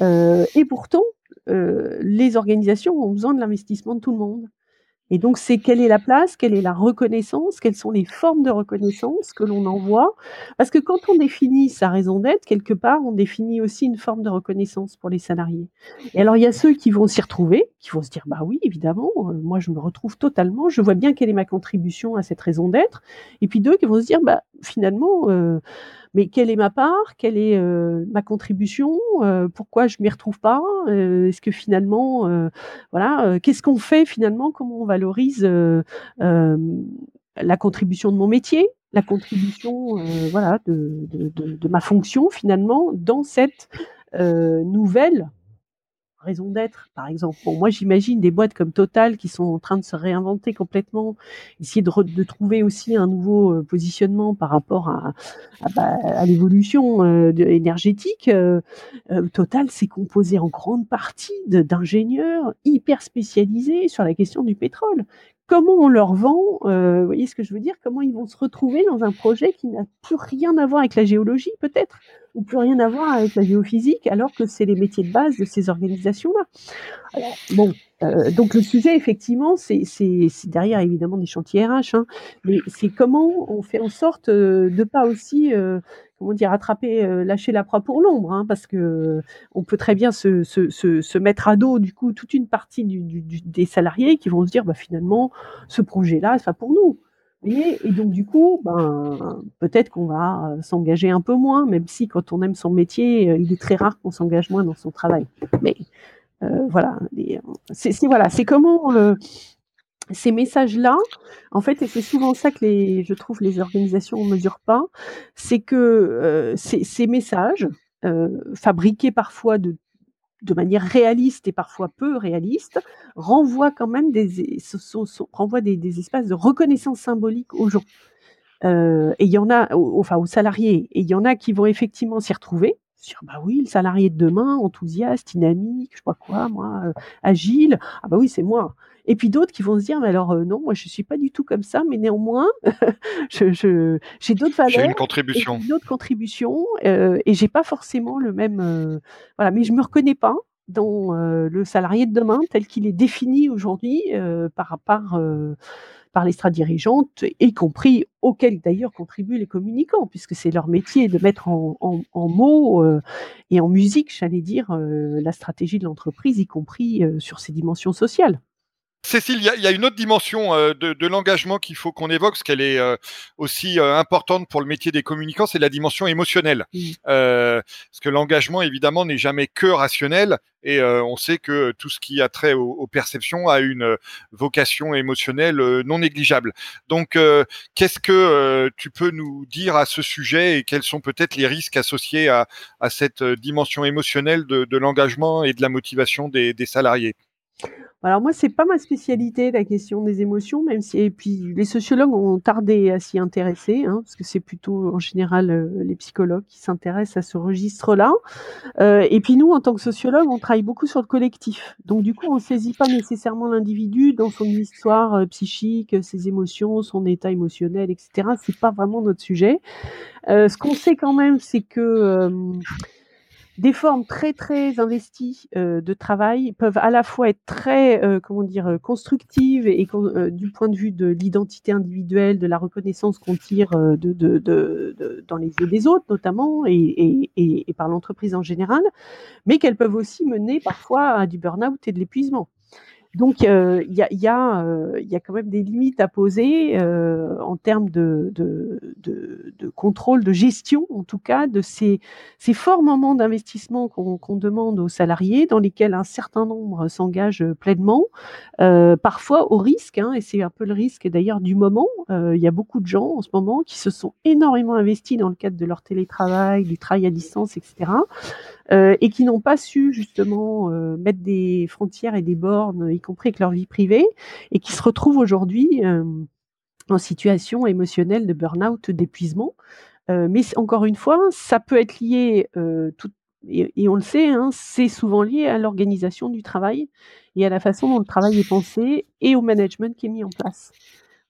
[SPEAKER 2] et pourtant, les organisations ont besoin de l'investissement de tout le monde. Et donc, c'est quelle est la place, quelle est la reconnaissance, quelles sont les formes de reconnaissance que l'on envoie? Parce que quand on définit sa raison d'être, quelque part, on définit aussi une forme de reconnaissance pour les salariés. Et alors, il y a ceux qui vont s'y retrouver, qui vont se dire, bah oui, évidemment, euh, moi, je me retrouve totalement, je vois bien quelle est ma contribution à cette raison d'être. Et puis d'autres qui vont se dire, bah finalement, euh, mais quelle est ma part? Quelle est euh, ma contribution? Euh, Pourquoi je m'y retrouve pas? Euh, Est-ce que finalement, voilà, qu'est-ce qu'on fait finalement? Comment on valorise la contribution de mon métier, la contribution, voilà, de, ma fonction finalement dans cette nouvelle raison d'être, par exemple. Moi, j'imagine des boîtes comme Total qui sont en train de se réinventer complètement, essayer de, trouver aussi un nouveau euh, positionnement par rapport à, bah, l'évolution euh, énergétique. Euh, Total, c'est composé en grande partie d'ingénieurs hyper spécialisés sur la question du pétrole. Comment on leur vend, vous voyez ce que je veux dire? Comment ils vont se retrouver dans un projet qui n'a plus rien à voir avec la géologie, peut-être? Ou plus rien à voir avec la géophysique, alors que c'est les métiers de base de ces organisations-là. Bon, euh, donc le sujet, effectivement, c'est derrière évidemment des chantiers RH, hein, mais c'est comment on fait en sorte euh, de pas aussi, euh, comment dire, attraper, euh, lâcher la proie pour l'ombre, hein, parce que on peut très bien se, se, se, se, mettre à dos du coup toute une partie des salariés qui vont se dire, bah finalement, ce projet-là, c'est pas pour nous. Et, donc du coup, ben, peut-être qu'on va euh, s'engager un peu moins, même si quand on aime son métier, euh, il est très rare qu'on s'engage moins dans son travail. Mais euh, voilà, c'est comment ces messages-là, en fait, et c'est souvent ça que les, je trouve les organisations ne mesurent pas, c'est que ces, messages fabriqués parfois de de manière réaliste et parfois peu réaliste, renvoie quand même des, des, espaces de reconnaissance symbolique aux gens. Euh, et il y en a, enfin aux salariés, et il y en a qui vont effectivement s'y retrouver, sur bah oui, le salarié de demain, enthousiaste, dynamique, je sais pas quoi, moi, euh, agile, ah bah oui, c'est moi. Et puis d'autres qui vont se dire, mais alors euh, non, moi je suis pas du tout comme ça, mais néanmoins, je, je, j'ai d'autres valeurs,
[SPEAKER 1] j'ai une contribution,
[SPEAKER 2] une autre contribution, euh, et j'ai pas forcément le même, euh, voilà, mais je me reconnais pas dans euh, le salarié de demain tel qu'il est défini aujourd'hui par par par les dirigeantes, y compris auxquels d'ailleurs contribuent les communicants, puisque c'est leur métier de mettre en, en, en mots euh, et en musique, j'allais dire, euh, la stratégie de l'entreprise, y compris euh, sur ses dimensions sociales.
[SPEAKER 1] Cécile, il y, y, a une autre dimension euh, de, de l'engagement qu'il faut qu'on évoque, parce qu'elle est euh, aussi euh, importante pour le métier des communicants, c'est la dimension émotionnelle. Mmh. parce que l'engagement, évidemment, n'est jamais que rationnel, et on sait que tout ce qui a trait aux, aux perceptions a une vocation émotionnelle non négligeable. Donc, qu'est-ce que tu peux nous dire à ce sujet, et quels sont peut-être les risques associés à, à cette dimension émotionnelle de, de l'engagement et de la motivation des, des salariés?
[SPEAKER 2] Alors moi, c'est pas ma spécialité, la question des émotions, même si et puis les sociologues ont tardé à s'y intéresser, hein, parce que c'est plutôt en général euh, les psychologues qui s'intéressent à ce registre-là. Euh, et puis nous, en tant que sociologues, on travaille beaucoup sur le collectif. Donc du coup, on saisit pas nécessairement l'individu dans son histoire euh, psychique, ses émotions, son état émotionnel, etc. C'est pas vraiment notre sujet. Ce qu'on sait quand même, c'est que des formes très, très investies, de travail peuvent à la fois être très, comment dire? constructives et du point de vue de l'identité individuelle, de la reconnaissance qu'on tire, de dans les yeux des autres notamment et et et par l'entreprise en général, mais qu'elles peuvent aussi mener parfois à du burn-out et de l'épuisement. Donc, il y, a, y, a, quand même des limites à poser euh, en termes de, de, de, de, contrôle, de gestion, en tout cas, de ces, ces forts moments d'investissement qu'on demande aux salariés, dans lesquels un certain nombre s'engagent pleinement, euh, parfois au risque, hein, et c'est un peu le risque d'ailleurs du moment. Il y a beaucoup de gens en ce moment qui se sont énormément investis dans le cadre de leur télétravail, du travail à distance, etc. Euh, et qui n'ont pas su justement euh, mettre des frontières et des bornes, y compris avec leur vie privée, et qui se retrouvent aujourd'hui euh, en situation émotionnelle de burn-out, d'épuisement. mais encore une fois, ça peut être lié, et, on le sait, hein, c'est souvent lié à l'organisation du travail et à la façon dont le travail est pensé et au management qui est mis en place.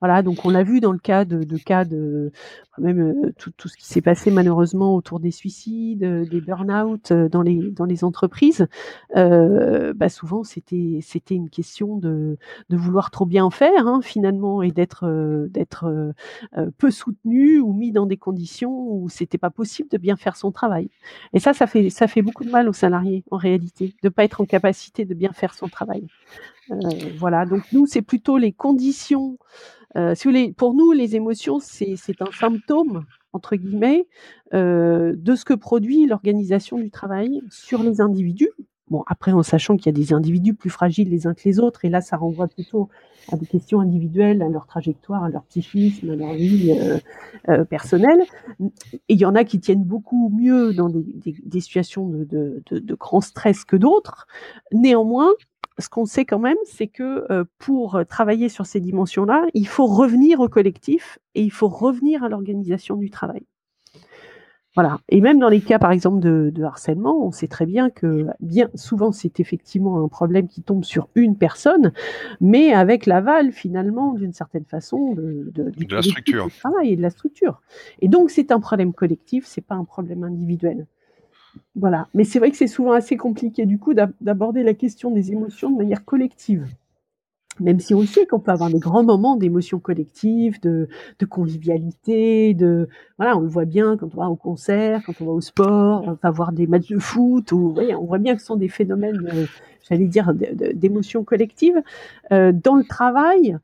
[SPEAKER 2] Voilà, donc on l'a vu dans le cas de, de cas de même euh, tout, tout, ce qui s'est passé malheureusement autour des suicides, euh, des burn-out euh, dans les dans les entreprises. Euh, bah souvent c'était c'était une question de, de vouloir trop bien faire hein, finalement et d'être d'être peu soutenu ou mis dans des conditions où c'était pas possible de bien faire son travail. Et ça ça fait ça fait beaucoup de mal aux salariés en réalité de pas être en capacité de bien faire son travail. voilà, donc nous c'est plutôt les conditions euh, pour nous, les émotions, c'est un symptôme, entre guillemets, euh, de ce que produit l'organisation du travail sur les individus. Bon, après, en sachant qu'il y a des individus plus fragiles les uns que les autres, et là, ça renvoie plutôt à des questions individuelles, à leur trajectoire, à leur psychisme, à leur vie euh, personnelle. Et il y en a qui tiennent beaucoup mieux dans des, situations de, grand stress que d'autres. Néanmoins, ce qu'on sait quand même, c'est que euh, pour travailler sur ces dimensions-là, il faut revenir au collectif et il faut revenir à l'organisation du travail. Voilà. Et même dans les cas, par exemple, de, harcèlement, on sait très bien que bien souvent c'est effectivement un problème qui tombe sur une personne, mais avec l'aval finalement d'une certaine façon de,
[SPEAKER 1] de, la structure
[SPEAKER 2] travail et de la structure. Et donc c'est un problème collectif, c'est pas un problème individuel. Voilà. Mais c'est vrai que c'est souvent assez compliqué du coup d'aborder la question des émotions de manière collective. Même si on sait qu'on peut avoir des grands moments d'émotions collectives, de, convivialité, de voilà, on le voit bien quand on va au concert, quand on va au sport, on va voir des matchs de foot, on voit bien que ce sont des phénomènes, euh, j'allais dire, d'émotions collectives. Euh, dans le travail,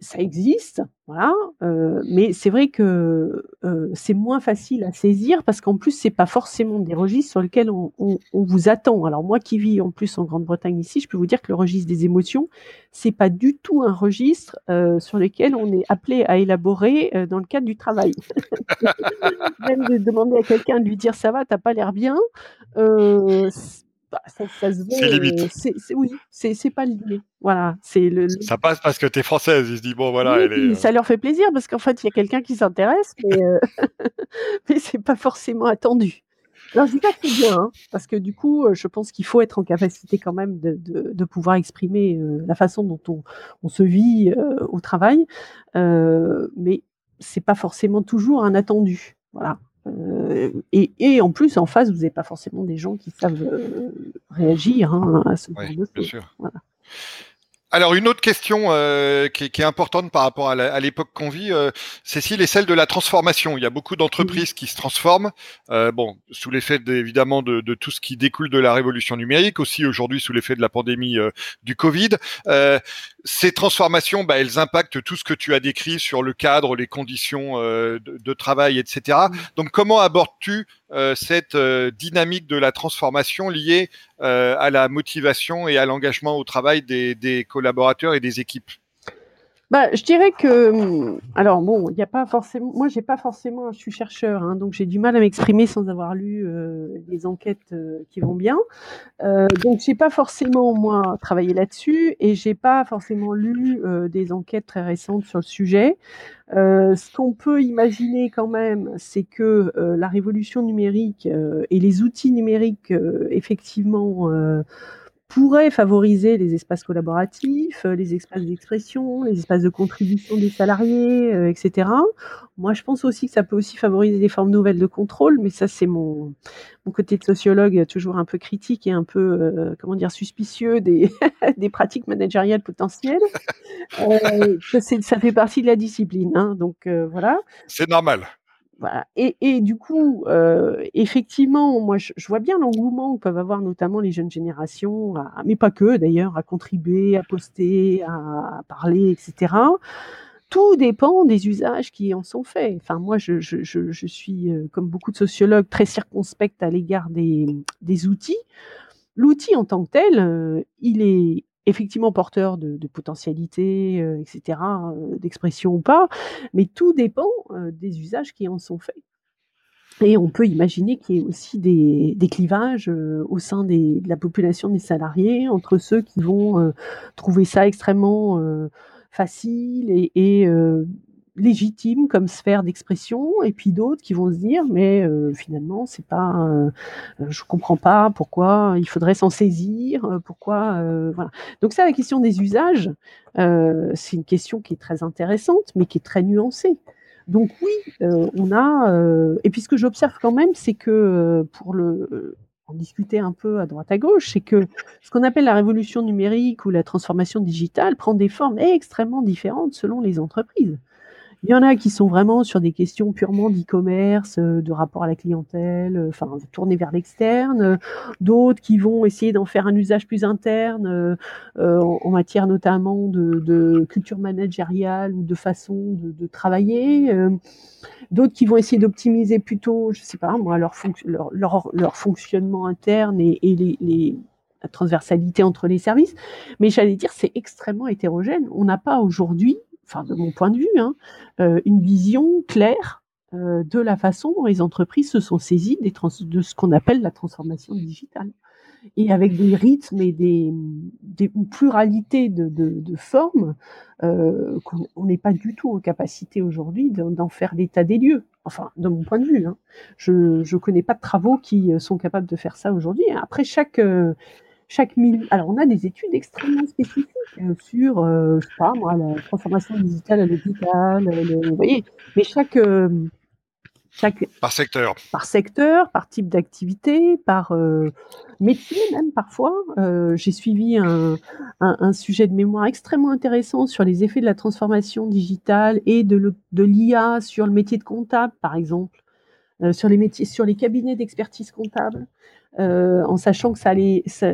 [SPEAKER 2] ça existe, voilà, euh, mais c'est vrai que euh, c'est moins facile à saisir parce qu'en plus c'est pas forcément des registres sur lesquels on, vous attend. Alors moi qui vis en plus en Grande-Bretagne ici, je peux vous dire que le registre des émotions, c'est pas du tout un registre euh, sur lequel on est appelé à élaborer dans le cadre du travail. Même de demander à quelqu'un de lui dire ça va, t'as pas l'air bien. Euh, bah, ça, ça se
[SPEAKER 1] C'est limite.
[SPEAKER 2] c'est, oui, c'est, pas limite. Voilà, c'est le,
[SPEAKER 1] Ça passe parce que tu es française. Il se dit bon voilà. elle est,
[SPEAKER 2] ça euh leur fait plaisir parce qu'en fait il y a quelqu'un qui s'intéresse, mais, euh... mais c'est pas forcément attendu. Alors je dis pas que c'est bien, hein, parce que du coup, euh, je pense qu'il faut être en capacité quand même de, de, de pouvoir exprimer euh, la façon dont on, on se vit au travail, mais c'est pas forcément toujours un attendu. Voilà. Euh, et, et, en plus, en face, vous n'avez pas forcément des gens qui savent euh, réagir hein, à ce genre de choses. Voilà.
[SPEAKER 1] Alors une autre question euh, qui, qui, est importante par rapport à l'époque qu'on vit, euh, Cécile, est celle de la transformation. Il y a beaucoup d'entreprises qui se transforment, euh, bon, sous l'effet évidemment de, de, tout ce qui découle de la révolution numérique, aussi aujourd'hui sous l'effet de la pandémie du Covid. Euh, ces transformations, bah, elles impactent tout ce que tu as décrit sur le cadre, les conditions de, de, travail, etc. Donc comment abordes-tu cette dynamique de la transformation liée à la motivation et à l'engagement au travail des, des collaborateurs et des équipes?
[SPEAKER 2] Bah, je dirais que, hum, alors bon, il n'y a pas forcément, moi j'ai pas forcément, je suis chercheur, hein, donc j'ai du mal à m'exprimer sans avoir lu euh, des enquêtes euh, qui vont bien. Euh, donc j'ai pas forcément moi travaillé là-dessus et j'ai pas forcément lu euh, des enquêtes très récentes sur le sujet. Euh, ce qu'on peut imaginer quand même, c'est que la révolution numérique et les outils numériques effectivement pourrait favoriser les espaces collaboratifs, euh, les espaces d'expression, les espaces de contribution des salariés, euh, etc. Moi, je pense aussi que ça peut aussi favoriser des formes nouvelles de contrôle, mais ça, c'est mon, mon côté de sociologue toujours un peu critique et un peu, euh, comment dire, suspicieux des, des pratiques managériales potentielles. ça, fait partie de la discipline, hein, donc voilà.
[SPEAKER 1] C'est normal.
[SPEAKER 2] Et, du coup, euh, effectivement, moi, je, vois bien l'engouement que peuvent avoir notamment les jeunes générations, mais pas que d'ailleurs, à contribuer, à poster, à, parler, etc. Tout dépend des usages qui en sont faits. Enfin, moi, je, suis, euh, comme beaucoup de sociologues, très circonspecte à l'égard des, outils. L'outil en tant que tel, euh, il est effectivement porteur de, potentialités, euh, etc., euh, d'expression ou pas, mais tout dépend euh, des usages qui en sont faits. Et on peut imaginer qu'il y ait aussi des, clivages au sein de la population des salariés entre ceux qui vont trouver ça extrêmement facile et légitime comme sphère d'expression, et puis d'autres qui vont se dire mais euh, finalement c'est pas, euh, je comprends pas pourquoi il faudrait s'en saisir, euh, pourquoi voilà. Donc ça la question des usages, c'est une question qui est très intéressante, mais qui est très nuancée. Donc oui, on a et puis ce que j'observe quand même, c'est que pour le en discuter un peu à droite à gauche, c'est que ce qu'on appelle la révolution numérique ou la transformation digitale prend des formes extrêmement différentes selon les entreprises. Il y en a qui sont vraiment sur des questions purement d'e-commerce, euh, de rapport à la clientèle, euh, enfin tourner vers l'externe. D'autres qui vont essayer d'en faire un usage plus interne euh, en, matière notamment de, culture managériale ou de façon de, travailler. D'autres qui vont essayer d'optimiser plutôt, je sais pas moi, leur, fonctionnement interne et, la transversalité entre les services. Mais j'allais dire, c'est extrêmement hétérogène. On n'a pas aujourd'hui enfin de mon point de vue, hein, euh, une vision claire euh, de la façon dont les entreprises se sont saisies de ce qu'on appelle la transformation digitale. Et avec des rythmes et des, une pluralité de, formes euh, qu'on n'est pas du tout en capacité aujourd'hui d'en faire l'état des lieux. Enfin, de mon point de vue. Hein. Je ne connais pas de travaux qui sont capables de faire ça aujourd'hui. Après, chaque chaque mille. Alors, on a des études extrêmement spécifiques euh, sur, euh, je sais pas moi, la transformation digitale à l'hôpital, euh, vous voyez, mais chaque,
[SPEAKER 1] chaque. Par secteur.
[SPEAKER 2] Par secteur, par type d'activité, par métier même parfois. J'ai suivi un, un, sujet de mémoire extrêmement intéressant sur les effets de la transformation digitale et de l'IA sur le métier de comptable, par exemple. Sur les métiers, sur les cabinets d'expertise comptable. Euh, en sachant que ça,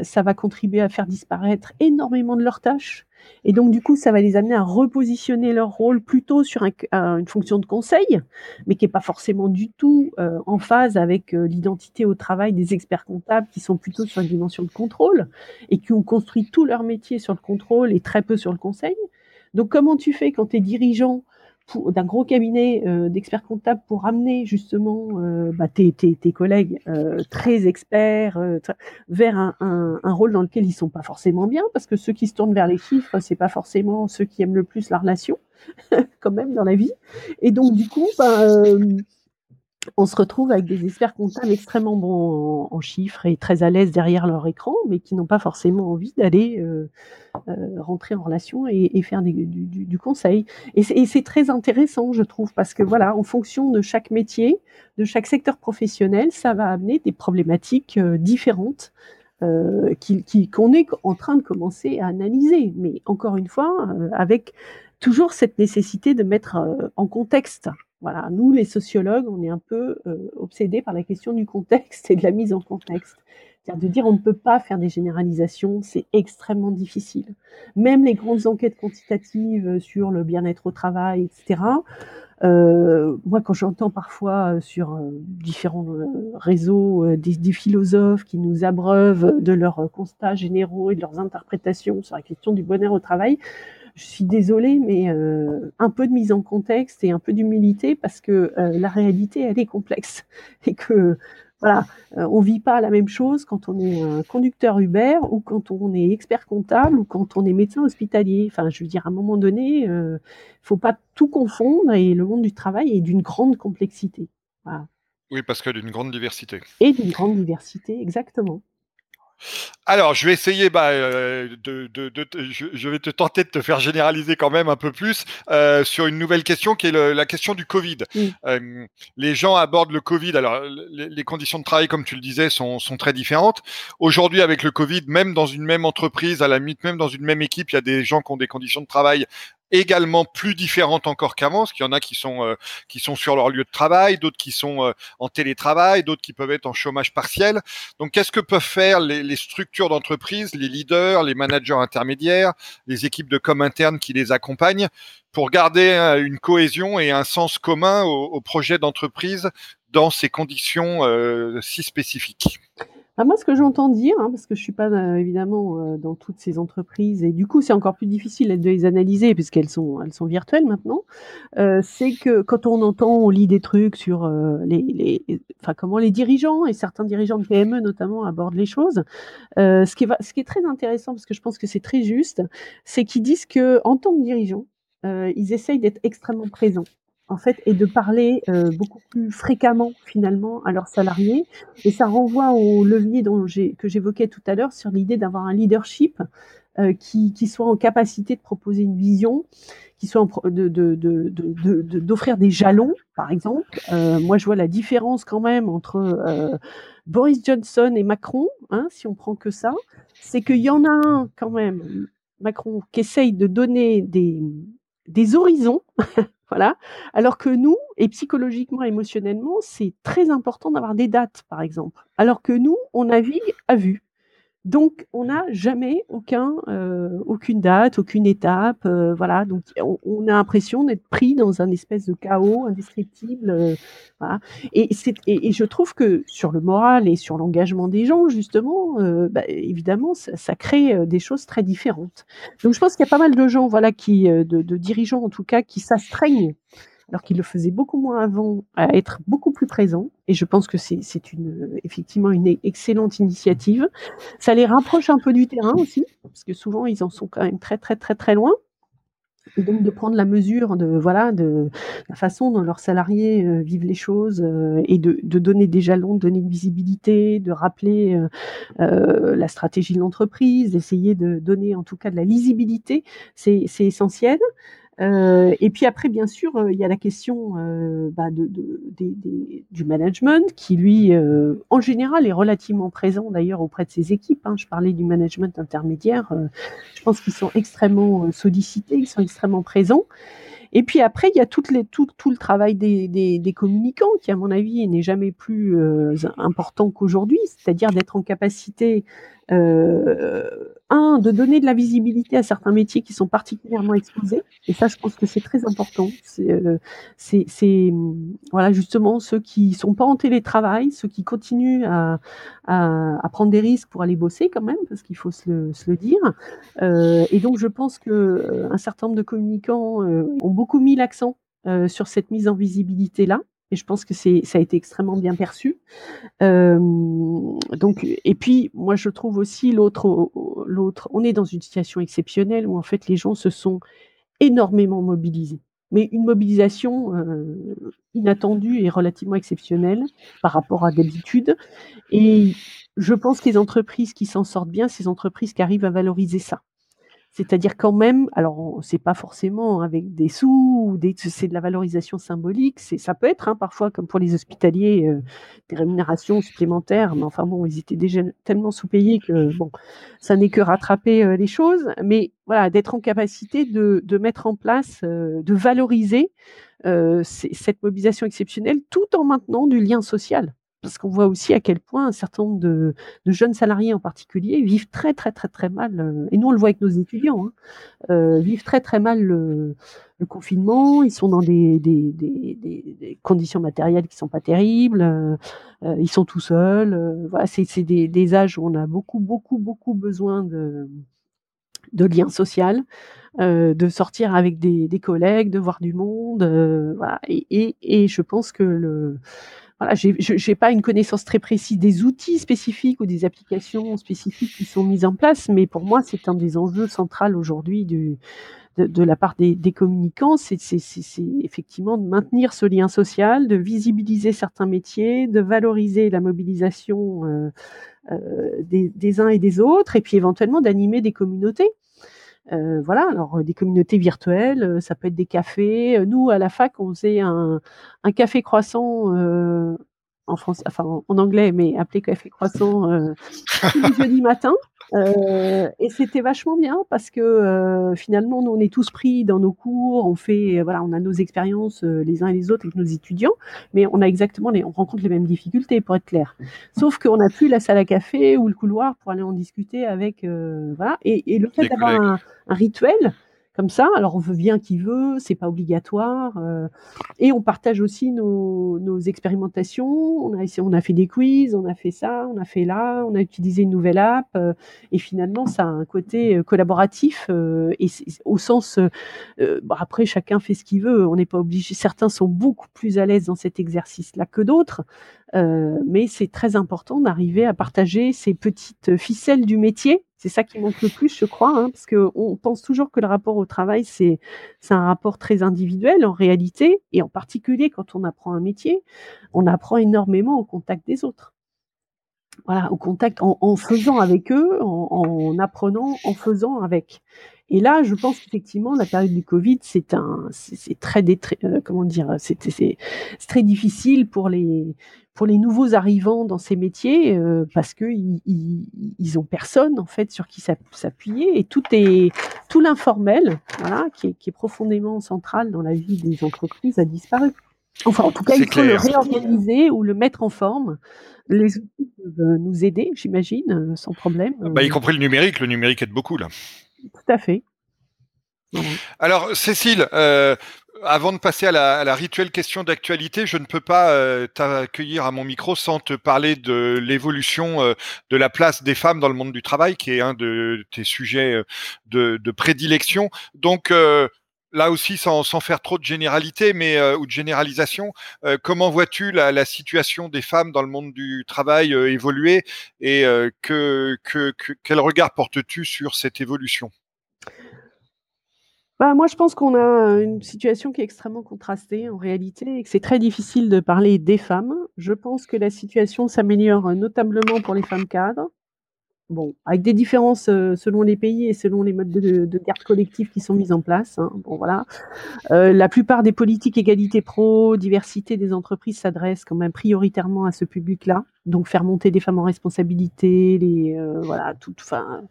[SPEAKER 2] ça, va contribuer à faire disparaître énormément de leurs tâches. Et donc, du coup, ça va les amener à repositionner leur rôle plutôt sur une fonction de conseil, mais qui n'est pas forcément du tout euh, en phase avec euh, l'identité au travail des experts comptables qui sont plutôt sur une dimension de contrôle et qui ont construit tout leur métier sur le contrôle et très peu sur le conseil. Donc, comment tu fais quand tu es dirigeant d'un gros cabinet euh, d'experts comptables pour amener justement euh, bah, tes, tes, tes, collègues euh, très experts vers un, un, un, rôle dans lequel ils sont pas forcément bien, parce que ceux qui se tournent vers les chiffres, c'est pas forcément ceux qui aiment le plus la relation, quand même dans la vie. Et donc du coup, bah, on se retrouve avec des experts comptables extrêmement bons en, chiffres et très à l'aise derrière leur écran, mais qui n'ont pas forcément envie d'aller euh, euh, rentrer en relation et, faire du, conseil. Et c'est très intéressant, je trouve, parce que voilà, en fonction de chaque métier, de chaque secteur professionnel, ça va amener des problématiques euh, différentes. qu'on est en train de commencer à analyser, mais encore une fois, avec toujours cette nécessité de mettre en contexte voilà, nous les sociologues, on est un peu euh, obsédés par la question du contexte et de la mise en contexte. C'est-à-dire de dire on ne peut pas faire des généralisations, c'est extrêmement difficile. Même les grandes enquêtes quantitatives sur le bien-être au travail, etc. Euh, moi, quand j'entends parfois sur euh, différents réseaux des, philosophes qui nous abreuvent de leurs constats généraux et de leurs interprétations sur la question du bonheur au travail, je suis désolée, mais euh, un peu de mise en contexte et un peu d'humilité parce que euh, la réalité, elle est complexe et que voilà, euh, on vit pas la même chose quand on est un conducteur Uber ou quand on est expert comptable ou quand on est médecin hospitalier. Enfin, je veux dire, à un moment donné, euh, faut pas tout confondre et le monde du travail est d'une grande complexité.
[SPEAKER 1] Oui, parce que d'une grande diversité.
[SPEAKER 2] Et d'une grande diversité, exactement.
[SPEAKER 1] Alors, je vais essayer, bah, euh, de, de, de, je, vais te tenter de te faire généraliser quand même un peu plus euh, sur une nouvelle question qui est la question du Covid. Euh, les gens abordent le Covid. Alors, les, conditions de travail, comme tu le disais, sont, sont très différentes. Aujourd'hui, avec le Covid, même dans une même entreprise, à la limite, même dans une même équipe, il y a des gens qui ont des conditions de travail également plus différentes encore qu'avant, parce qu'il y en a qui sont euh, qui sont sur leur lieu de travail, d'autres qui sont euh, en télétravail, d'autres qui peuvent être en chômage partiel. Donc, qu'est-ce que peuvent faire les, les structures d'entreprise, les leaders, les managers intermédiaires, les équipes de com interne qui les accompagnent pour garder euh, une cohésion et un sens commun au, au projet d'entreprise dans ces conditions si spécifiques?
[SPEAKER 2] Ah, moi, ce que j'entends dire, hein, parce que je suis pas euh, évidemment euh, dans toutes ces entreprises, et du coup, c'est encore plus difficile de les analyser puisqu'elles sont, elles sont virtuelles maintenant. Euh, c'est que quand on entend, on lit des trucs sur les, enfin comment les dirigeants et certains dirigeants de PME notamment abordent les choses. ce qui est, ce qui est très intéressant, parce que je pense que c'est très juste, c'est qu'ils disent que en tant que dirigeants, ils essayent d'être extrêmement présents en fait, et de parler euh, beaucoup plus fréquemment finalement à leurs salariés. Et ça renvoie au levier dont que j'évoquais tout à l'heure sur l'idée d'avoir un leadership euh, qui, qui, soit en capacité de proposer une vision, qui soit de, de, de, d'offrir des jalons, par exemple. Euh, moi, je vois la différence quand même entre euh, Boris Johnson et Macron, hein, si on prend que ça, c'est qu'il y en a un quand même, Macron, qui essaye de donner des, des horizons Voilà. Alors que nous, et psychologiquement, émotionnellement, c'est très important d'avoir des dates, par exemple. Alors que nous, on navigue à vue. Donc, on n'a jamais aucun, euh, aucune date, aucune étape, euh, voilà. Donc, on, a l'impression d'être pris dans un espèce de chaos indescriptible, euh, voilà. Et, et, je trouve que sur le moral et sur l'engagement des gens, justement, bah, évidemment, ça, ça, crée des choses très différentes. Donc, je pense qu'il y a pas mal de gens, voilà, qui, de, de dirigeants en tout cas, qui s'astreignent alors qu'il le faisait beaucoup moins avant, à être beaucoup plus présent. Et je pense que c'est effectivement une excellente initiative. Ça les rapproche un peu du terrain aussi, parce que souvent ils en sont quand même très très très très loin. Et donc de prendre la mesure de voilà de la façon dont leurs salariés euh, vivent les choses euh, et de, de, donner des jalons, de donner une visibilité, de rappeler euh, la stratégie de l'entreprise, d'essayer de donner en tout cas de la lisibilité, c'est essentiel. Euh, et puis après, bien sûr, euh, il y a la question euh, bah, du management qui, lui, en général, est relativement présent d'ailleurs auprès de ses équipes. Hein. Je parlais du management intermédiaire. je pense qu'ils sont extrêmement sollicités, ils sont extrêmement présents. Et puis après, il y a tout, le travail des, communicants qui, à mon avis, n'est jamais plus important qu'aujourd'hui, c'est-à-dire d'être en capacité un, de donner de la visibilité à certains métiers qui sont particulièrement exposés. Et ça, je pense que c'est très important. C'est, euh, c'est, voilà, justement ceux qui sont pas en télétravail, ceux qui continuent à, à, à prendre des risques pour aller bosser quand même, parce qu'il faut se le, se le dire. Euh, et donc, je pense que euh, un certain nombre de communicants euh, ont beaucoup mis l'accent sur cette mise en visibilité là. Et je pense que c'est, ça a été extrêmement bien perçu. Euh, donc, et puis, moi, je trouve aussi l'autre, l'autre, on est dans une situation exceptionnelle où en fait les gens se sont énormément mobilisés. Mais une mobilisation euh, inattendue et relativement exceptionnelle par rapport à d'habitude. Et je pense que les entreprises qui s'en sortent bien, ces entreprises qui arrivent à valoriser ça. C'est-à-dire quand même, alors c'est pas forcément avec des sous c'est de la valorisation symbolique. Ça peut être hein, parfois comme pour les hospitaliers euh, des rémunérations supplémentaires, mais enfin bon, ils étaient déjà tellement sous-payés que bon, ça n'est que rattraper euh, les choses. Mais voilà, d'être en capacité de, de mettre en place, euh, de valoriser cette mobilisation exceptionnelle, tout en maintenant du lien social parce qu'on voit aussi à quel point un certain nombre de, jeunes salariés en particulier vivent très très très très mal, euh, et nous on le voit avec nos étudiants, hein, euh, vivent très très mal le, confinement, ils sont dans des, conditions matérielles qui sont pas terribles, euh, ils sont tout seuls, voilà, c'est des, âges où on a beaucoup beaucoup beaucoup besoin de, liens sociaux. de sortir avec des, collègues, de voir du monde, et, je pense que le, voilà, j'ai pas une connaissance très précise des outils spécifiques ou des applications spécifiques qui sont mises en place, mais pour moi, c'est un des enjeux centraux aujourd'hui de, de, la part des, des communicants, c'est effectivement de maintenir ce lien social, de visibiliser certains métiers, de valoriser la mobilisation euh, euh, des, des, uns et des autres, et puis éventuellement d'animer des communautés. Euh, voilà, alors des communautés virtuelles, euh, ça peut être des cafés. Nous, à la fac, on faisait un, café croissant euh, en France, enfin en, anglais, mais appelé café croissant euh, tous les jeudis matin. Euh, et c'était vachement bien parce que euh, finalement, nous, on est tous pris dans nos cours, on fait, voilà, on a nos expériences euh, les uns et les autres avec nos étudiants, mais on a exactement les, on rencontre les mêmes difficultés pour être clair. Sauf qu'on n'a plus la salle à café ou le couloir pour aller en discuter avec, euh, voilà. Et, et le fait d'avoir un, un, rituel, comme ça. Alors on veut bien qui veut, c'est pas obligatoire. Euh, et on partage aussi nos, nos, expérimentations. On a, on a fait des quiz, on a fait ça, on a fait là, on a utilisé une nouvelle app. Euh, et finalement, ça a un côté euh, collaboratif euh, et au sens. Euh, bah, après, chacun fait ce qu'il veut. On n'est pas obligé. Certains sont beaucoup plus à l'aise dans cet exercice-là que d'autres. Euh, mais c'est très important d'arriver à partager ces petites ficelles du métier. C'est ça qui manque le plus, je crois, hein, parce qu'on pense toujours que le rapport au travail, c'est un rapport très individuel en réalité, et en particulier quand on apprend un métier, on apprend énormément au contact des autres. Voilà, au contact, en, faisant avec eux, en apprenant, en faisant avec. Et là, je pense qu'effectivement, la période du Covid, c'est un, c'est très, euh, comment dire, c'est très difficile pour les, pour les nouveaux arrivants dans ces métiers euh, parce que ils, ils, ont personne en fait sur qui s'appuyer et tout est tout l'informel, voilà, qui est, qui est profondément central dans la vie des entreprises a disparu. Enfin, en tout cas, il faut le réorganiser ou le mettre en forme. Les outils peuvent nous aider, j'imagine, euh, sans problème.
[SPEAKER 1] Bah, y compris le numérique. Le numérique aide beaucoup là.
[SPEAKER 2] Tout à fait.
[SPEAKER 1] Alors, Cécile, euh, avant de passer à la, rituelle question d'actualité, je ne peux pas euh, t'accueillir à mon micro sans te parler de l'évolution euh, de la place des femmes dans le monde du travail, qui est un de tes sujets de, de, prédilection. Donc, là aussi, sans, faire trop de généralité, mais ou de généralisation, comment vois-tu la, situation des femmes dans le monde du travail évoluer et que, quel regard portes-tu sur cette évolution?
[SPEAKER 2] Bah, moi, je pense qu'on a une situation qui est extrêmement contrastée en réalité et que c'est très difficile de parler des femmes. Je pense que la situation s'améliore notablement pour les femmes cadres. Bon, avec des différences euh, selon les pays et selon les modes de, de garde collective qui sont mis en place. Hein. Bon, voilà. Euh, la plupart des politiques égalité pro, diversité des entreprises s'adressent quand même prioritairement à ce public-là. Donc, faire monter des femmes en responsabilité, les, euh, voilà, tout, enfin,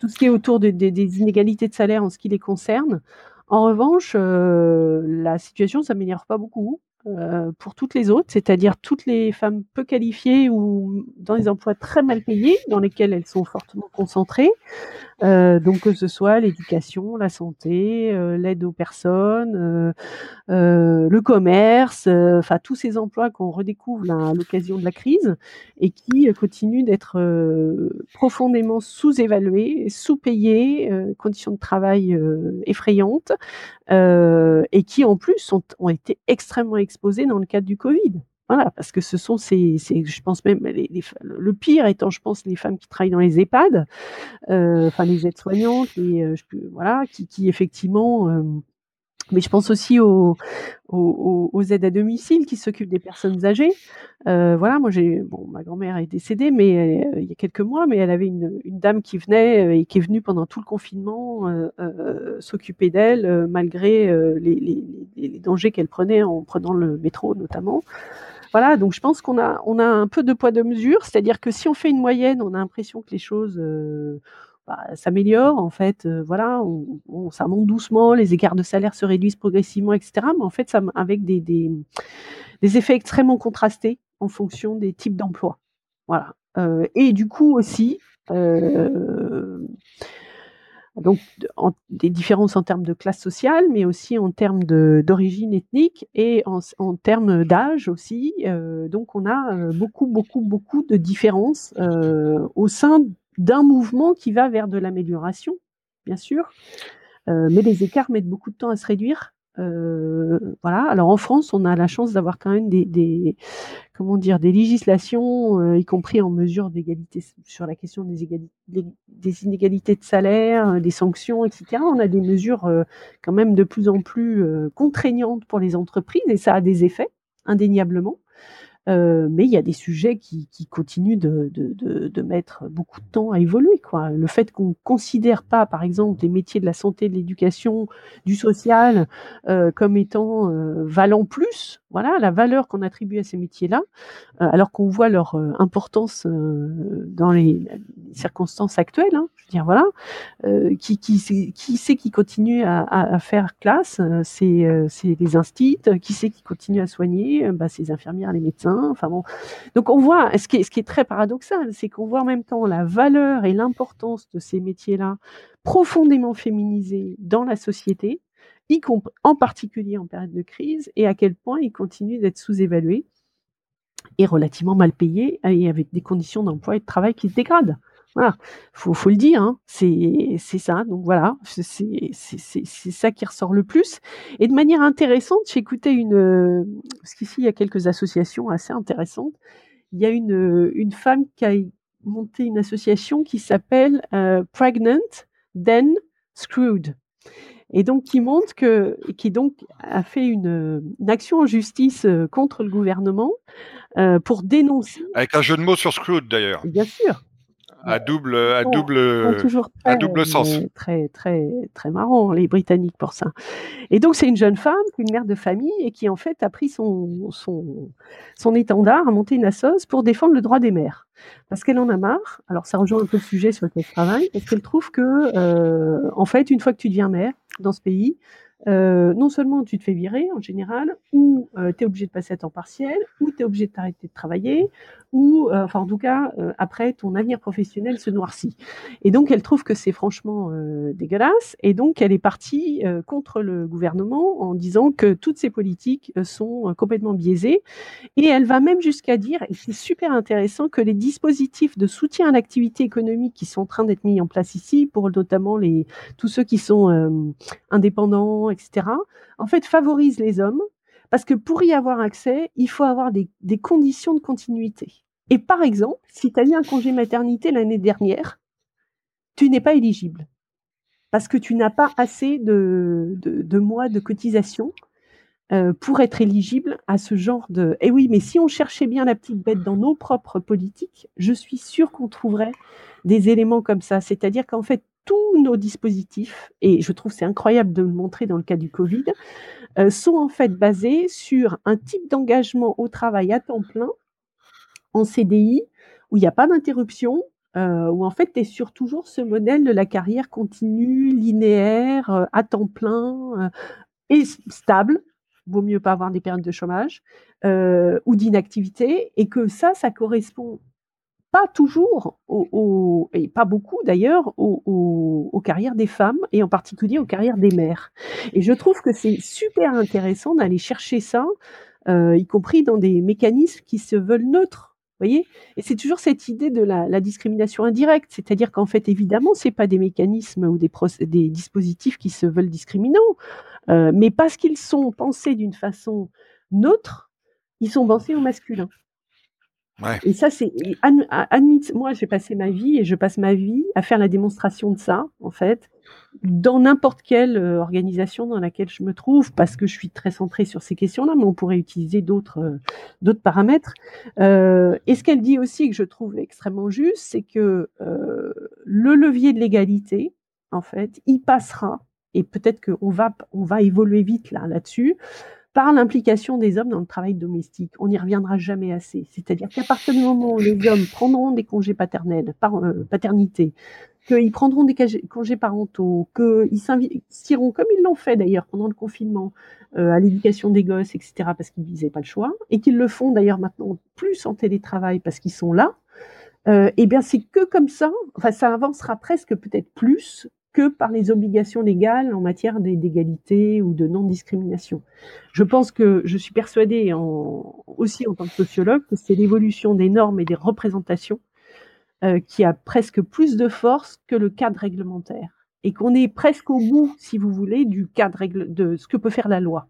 [SPEAKER 2] tout ce qui est autour de, de, des inégalités de salaire en ce qui les concerne. En revanche, la situation s'améliore pas beaucoup. Euh, pour toutes les autres, c'est-à-dire toutes les femmes peu qualifiées ou dans des emplois très mal payés, dans lesquels elles sont fortement concentrées. Euh, donc que ce soit l'éducation, la santé, euh, l'aide aux personnes, euh, le commerce, enfin tous ces emplois qu'on redécouvre à l'occasion de la crise et qui continuent d'être profondément sous-évalués, sous-payés, conditions de travail effrayantes et qui en plus sont, ont été extrêmement exposés dans le cadre du Covid. Voilà, parce que ce sont ces, je pense même les, le pire étant, je pense, les femmes qui travaillent dans les EHPAD, euh, enfin les aides-soignantes, euh, voilà, qui, qui effectivement, euh, mais je pense aussi aux, aux, aides à domicile qui s'occupent des personnes âgées. Euh, voilà, moi j'ai, bon, ma grand-mère est décédée, mais euh, il y a quelques mois, mais elle avait une, dame qui venait et qui est venue pendant tout le confinement s'occuper d'elle malgré les, dangers qu'elle prenait en prenant le métro notamment. Voilà, donc je pense qu'on a, on a un peu de poids de mesure, c'est-à-dire que si on fait une moyenne, on a l'impression que les choses euh, bah, s'améliorent, en fait, euh, voilà, ça monte doucement, les écarts de salaire se réduisent progressivement, etc. Mais en fait, avec des, des, effets extrêmement contrastés en fonction des types d'emplois. Voilà. Euh, et du coup aussi, donc des différences en termes de classe sociale, mais aussi en termes d'origine ethnique et en, termes d'âge aussi. Euh, donc on a euh, beaucoup, beaucoup, beaucoup de différences euh, au sein d'un mouvement qui va vers de l'amélioration, bien sûr, mais les écarts mettent beaucoup de temps à se réduire. Voilà. Alors en France, on a la chance d'avoir quand même des, comment dire, des législations, y compris en mesure d'égalité sur la question des, inégalités de salaire, des sanctions, etc. On a des mesures quand même de plus en plus contraignantes pour les entreprises et ça a des effets indéniablement. Euh, mais il y a des sujets qui, qui continuent de, de, de, mettre beaucoup de temps à évoluer. Quoi. Le fait qu'on ne considère pas, par exemple, les métiers de la santé, de l'éducation, du social euh, comme étant euh, valant plus, voilà, la valeur qu'on attribue à ces métiers-là, euh, alors qu'on voit leur euh, importance dans les circonstances actuelles. Hein, je veux dire, voilà, qui, qui, qui c'est qui continue à, faire classe C'est les instits. Qui c'est qui continue à soigner bah, C'est les infirmières, les médecins Enfin bon. Donc on voit, ce qui ce qui est très paradoxal, c'est qu'on voit en même temps la valeur et l'importance de ces métiers-là profondément féminisés dans la société, y en particulier en période de crise, et à quel point ils continuent d'être sous-évalués et relativement mal payés, et avec des conditions d'emploi et de travail qui se dégradent. Voilà, faut, faut le dire, hein. c'est ça. Donc voilà, c'est ça qui ressort le plus. Et de manière intéressante, j'ai écouté une, parce qu'ici il y a quelques associations assez intéressantes. Il y a une, une femme qui a monté une association qui s'appelle euh, Pregnant Then Screwed. Et donc qui montre que, qui donc a fait une, une action en justice euh, contre le gouvernement euh, pour dénoncer.
[SPEAKER 1] Avec un jeu de mots sur Screwed d'ailleurs.
[SPEAKER 2] Bien sûr
[SPEAKER 1] à double, à double,
[SPEAKER 2] toujours
[SPEAKER 1] très, à double sens.
[SPEAKER 2] Très, très, très marrant, les Britanniques pour ça. Et donc, c'est une jeune femme, une mère de famille, et qui, en fait, a pris son, son, son étendard, a monté une assoce pour défendre le droit des mères. Parce qu'elle en a marre. Alors, ça rejoint un peu le sujet sur lequel je travaille, parce qu'elle trouve que, euh, en fait, une fois que tu deviens mère dans ce pays, euh, non seulement tu te fais virer en général, ou euh, tu es obligé de passer à temps partiel, ou tu es obligé de t'arrêter de travailler, ou, euh, enfin en tout cas, euh, après, ton avenir professionnel se noircit. Et donc, elle trouve que c'est franchement dégueulasse, et donc elle est partie contre le gouvernement en disant que toutes ces politiques sont complètement biaisées, et elle va même jusqu'à dire, et c'est super intéressant, que les dispositifs de soutien à l'activité économique qui sont en train d'être mis en place ici, pour notamment les, tous ceux qui sont indépendants, etc., en fait, favorisent les hommes, parce que pour y avoir accès, il faut avoir des, des conditions de continuité. Et par exemple, si tu as eu un congé maternité l'année dernière, tu n'es pas éligible parce que tu n'as pas assez de, de, de, mois de cotisation euh, pour être éligible à ce genre de... Eh oui, mais si on cherchait bien la petite bête dans nos propres politiques, je suis sûre qu'on trouverait des éléments comme ça. C'est-à-dire qu'en fait, tous nos dispositifs, et je trouve c'est incroyable de le montrer dans le cas du Covid, euh, sont en fait basés sur un type d'engagement au travail à temps plein en CDI où il n'y a pas d'interruption, euh, où en fait tu es sur toujours ce modèle de la carrière continue, linéaire, euh, à temps plein et stable. Vaut mieux pas avoir des périodes de chômage ou d'inactivité et que ça, ça correspond pas toujours et pas beaucoup d'ailleurs aux, carrières des femmes et en particulier aux carrières des mères. Et je trouve que c'est super intéressant d'aller chercher ça, euh, y compris dans des mécanismes qui se veulent neutres voyez? Et c'est toujours cette idée de la, la discrimination indirecte, c'est-à-dire qu'en fait, évidemment, c'est pas des mécanismes ou des, des, dispositifs qui se veulent discriminants, euh, mais parce qu'ils sont pensés d'une façon neutre, ils sont pensés au masculin. Et ça, c'est. Moi, j'ai passé ma vie et je passe ma vie à faire la démonstration de ça, en fait, dans n'importe quelle euh, organisation dans laquelle je me trouve, parce que je suis très centrée sur ces questions-là, mais on pourrait utiliser d'autres euh, paramètres. Euh, et ce qu'elle dit aussi, que je trouve extrêmement juste, c'est que le levier de l'égalité, en fait, il passera. Et peut-être qu'on va on va évoluer vite là là-dessus par l'implication des hommes dans le travail domestique. On n'y reviendra jamais assez. C'est-à-dire qu'à partir du moment où les hommes prendront des congés paternels, euh, paternité, qu'ils prendront des congés parentaux, qu'ils s'investiront, comme ils l'ont fait d'ailleurs pendant le confinement, euh, à l'éducation des gosses, etc., parce qu'ils n'avaient pas le choix, et qu'ils le font d'ailleurs maintenant plus en télétravail parce qu'ils sont là, euh, eh bien c'est que comme ça, enfin ça avancera presque peut-être plus que par les obligations légales en matière d'égalité ou de non-discrimination. Je pense que je suis persuadée aussi en tant que sociologue que c'est l'évolution des normes et des représentations euh, qui a presque plus de force que le cadre réglementaire. et qu'on est presque au bout, si vous voulez, du cadre de ce que peut faire la loi,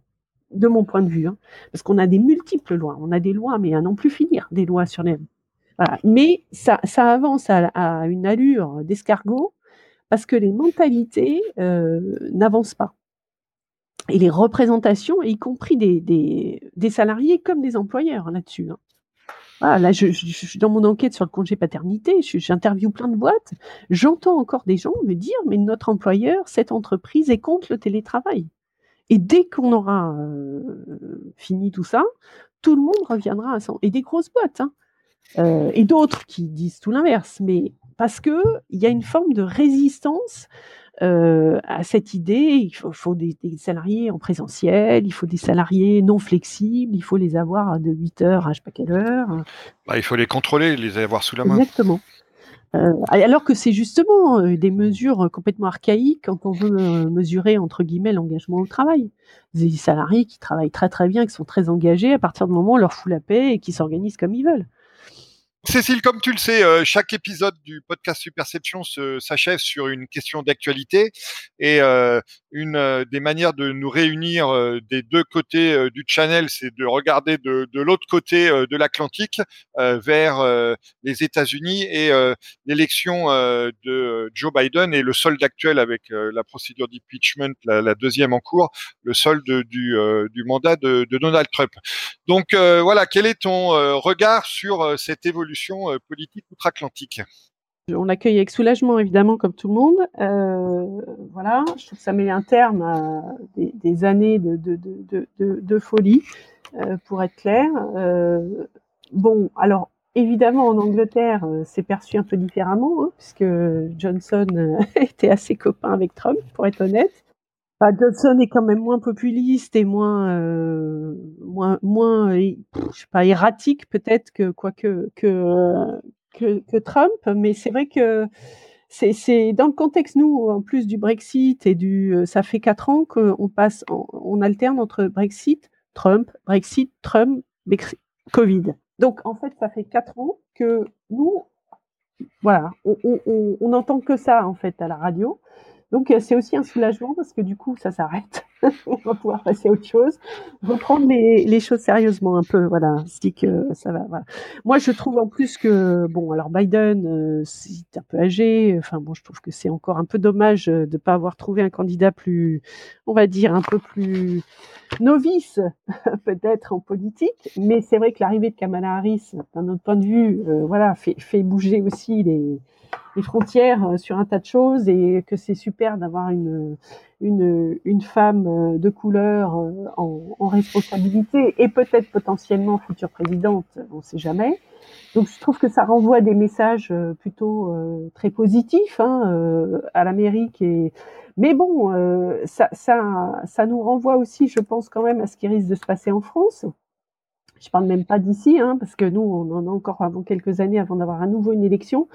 [SPEAKER 2] de mon point de vue. Hein. Parce qu'on a des multiples lois. On a des lois, mais à n'en plus finir, des lois sur les... Voilà. Mais ça, avance à une allure d'escargot parce que les mentalités euh, n'avancent pas. Et les représentations, y compris des, des, salariés comme des employeurs là-dessus. Hein. Là, je, je, dans mon enquête sur le congé paternité, j'interviewe plein de boîtes, j'entends encore des gens me dire, mais notre employeur, cette entreprise est contre le télétravail. Et dès qu'on aura euh, fini tout ça, tout le monde reviendra à ça. Et des grosses boîtes, hein. euh, et d'autres qui disent tout l'inverse, mais parce que il y a une forme de résistance euh, à cette idée. Il faut, faut des, des, salariés en présentiel, il faut des salariés non flexibles, il faut les avoir de 8 heures à je sais pas quelle heure.
[SPEAKER 1] Bah, il faut les contrôler, les avoir sous la main.
[SPEAKER 2] Exactement. Euh, alors que c'est justement euh, des mesures complètement archaïques quand on veut mesurer entre guillemets l'engagement au travail. Des salariés qui travaillent très très bien, qui sont très engagés, à partir du moment où on leur fout la paix et qui s'organisent comme ils veulent.
[SPEAKER 1] Cécile, comme tu le sais, euh, chaque épisode du podcast Superception s'achève sur une question d'actualité et euh, une euh, des manières de nous réunir des deux côtés du channel, c'est de regarder de, l'autre côté de l'Atlantique vers les États-Unis et l'élection de Joe Biden et le solde actuel avec la procédure d'impeachment, la, la, deuxième en cours, le solde du, du mandat de, de, Donald Trump. Donc voilà, quel est ton regard sur cette évolution politique outre-Atlantique
[SPEAKER 2] on accueille avec soulagement, évidemment, comme tout le monde. Euh, voilà, je trouve que ça met un terme à des, années de, folie, euh, pour être clair. Euh, bon, alors, évidemment, en Angleterre, euh, c'est perçu un peu différemment, hein, puisque Johnson euh, était assez copain avec Trump, pour être honnête. Bah, Johnson est quand même moins populiste et moins, euh, moins, moins, je sais pas, erratique peut-être que quoique que que, Trump, mais c'est vrai que c'est dans le contexte, nous, en plus du Brexit et du. Euh, ça fait quatre ans qu'on passe, on, alterne entre Brexit, Trump, Brexit, Trump, Covid. Donc, en fait, ça fait quatre ans que nous, voilà, on, on, on entend que ça, en fait, à la radio. Donc euh, c'est aussi un soulagement parce que du coup ça s'arrête. on va pouvoir passer à autre chose, reprendre les, les choses sérieusement un peu. Voilà, dit que ça va. Moi je trouve en plus que bon alors Biden euh, c'est un peu âgé. Enfin bon je trouve que c'est encore un peu dommage de ne pas avoir trouvé un candidat plus, on va dire un peu plus novice peut-être en politique. Mais c'est vrai que l'arrivée de Kamala Harris d'un autre point de vue, euh, voilà fait bouger aussi les les frontières euh, sur un tas de choses et que c'est super d'avoir une, une, une femme euh, de couleur euh, en, responsabilité et peut-être potentiellement future présidente, on ne sait jamais. Donc je trouve que ça renvoie des messages plutôt très positifs hein, à l'Amérique et mais bon, ça, ça, ça nous renvoie aussi, je pense quand même, à ce qui risque de se passer en France. Je parle même pas d'ici, hein, parce que nous, on en a encore avant quelques années avant d'avoir à nouveau une élection.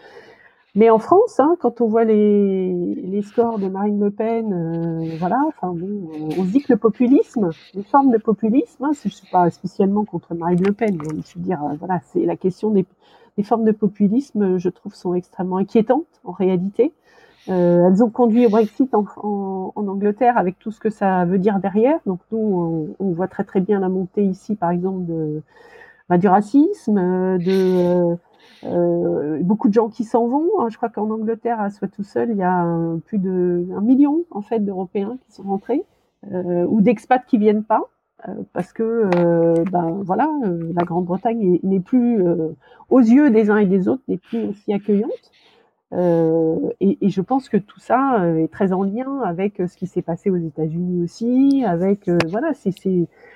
[SPEAKER 2] Mais en France, hein, quand on voit les, les scores de Marine Le Pen, euh, voilà, enfin bon, euh, on se dit que le populisme, les formes de populisme, hein, je ne suis pas spécialement contre Marine Le Pen, mais je veux dire, euh, voilà, c'est la question des, des, formes de populisme, je trouve, sont extrêmement inquiétantes en réalité. Euh, elles ont conduit au Brexit en, en, en, Angleterre avec tout ce que ça veut dire derrière. Donc nous, on, on voit très très bien la montée ici, par exemple, de, bah, du racisme, de euh, beaucoup de gens qui s'en vont. Hein. Je crois qu'en Angleterre, à soi tout seul, il y a plus de un million en fait d'Européens qui sont rentrés euh, ou d'expats qui viennent pas euh, parce que euh, ben voilà, euh, la Grande-Bretagne n'est plus aux yeux des uns et des autres n'est plus aussi accueillante. Et, et, je pense que tout ça est très en lien avec ce qui s'est passé aux États-Unis aussi, avec voilà, c'est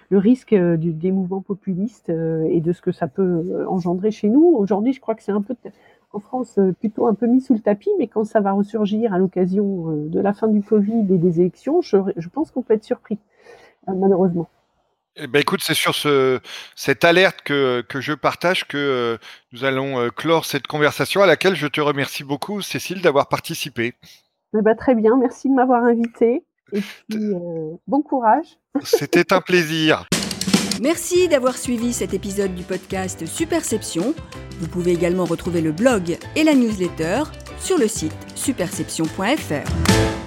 [SPEAKER 2] le risque euh, des mouvements populistes euh, et de ce que ça peut euh, engendrer chez nous. Aujourd'hui, je crois que c'est un peu en France plutôt un peu mis sous le tapis, mais quand ça va ressurgir à l'occasion de la fin du Covid et des élections, je pense qu'on peut être surpris, malheureusement.
[SPEAKER 1] Eh ben écoute, c'est sur ce, cette alerte que, que je partage que nous allons clore cette conversation à laquelle je te remercie beaucoup, Cécile, d'avoir participé.
[SPEAKER 2] Eh ben, très bien, merci de m'avoir invité. Et puis, euh, bon courage.
[SPEAKER 1] C'était un plaisir.
[SPEAKER 3] Merci d'avoir suivi cet épisode du podcast Superception. Vous pouvez également retrouver le blog et la newsletter sur le site superception.fr.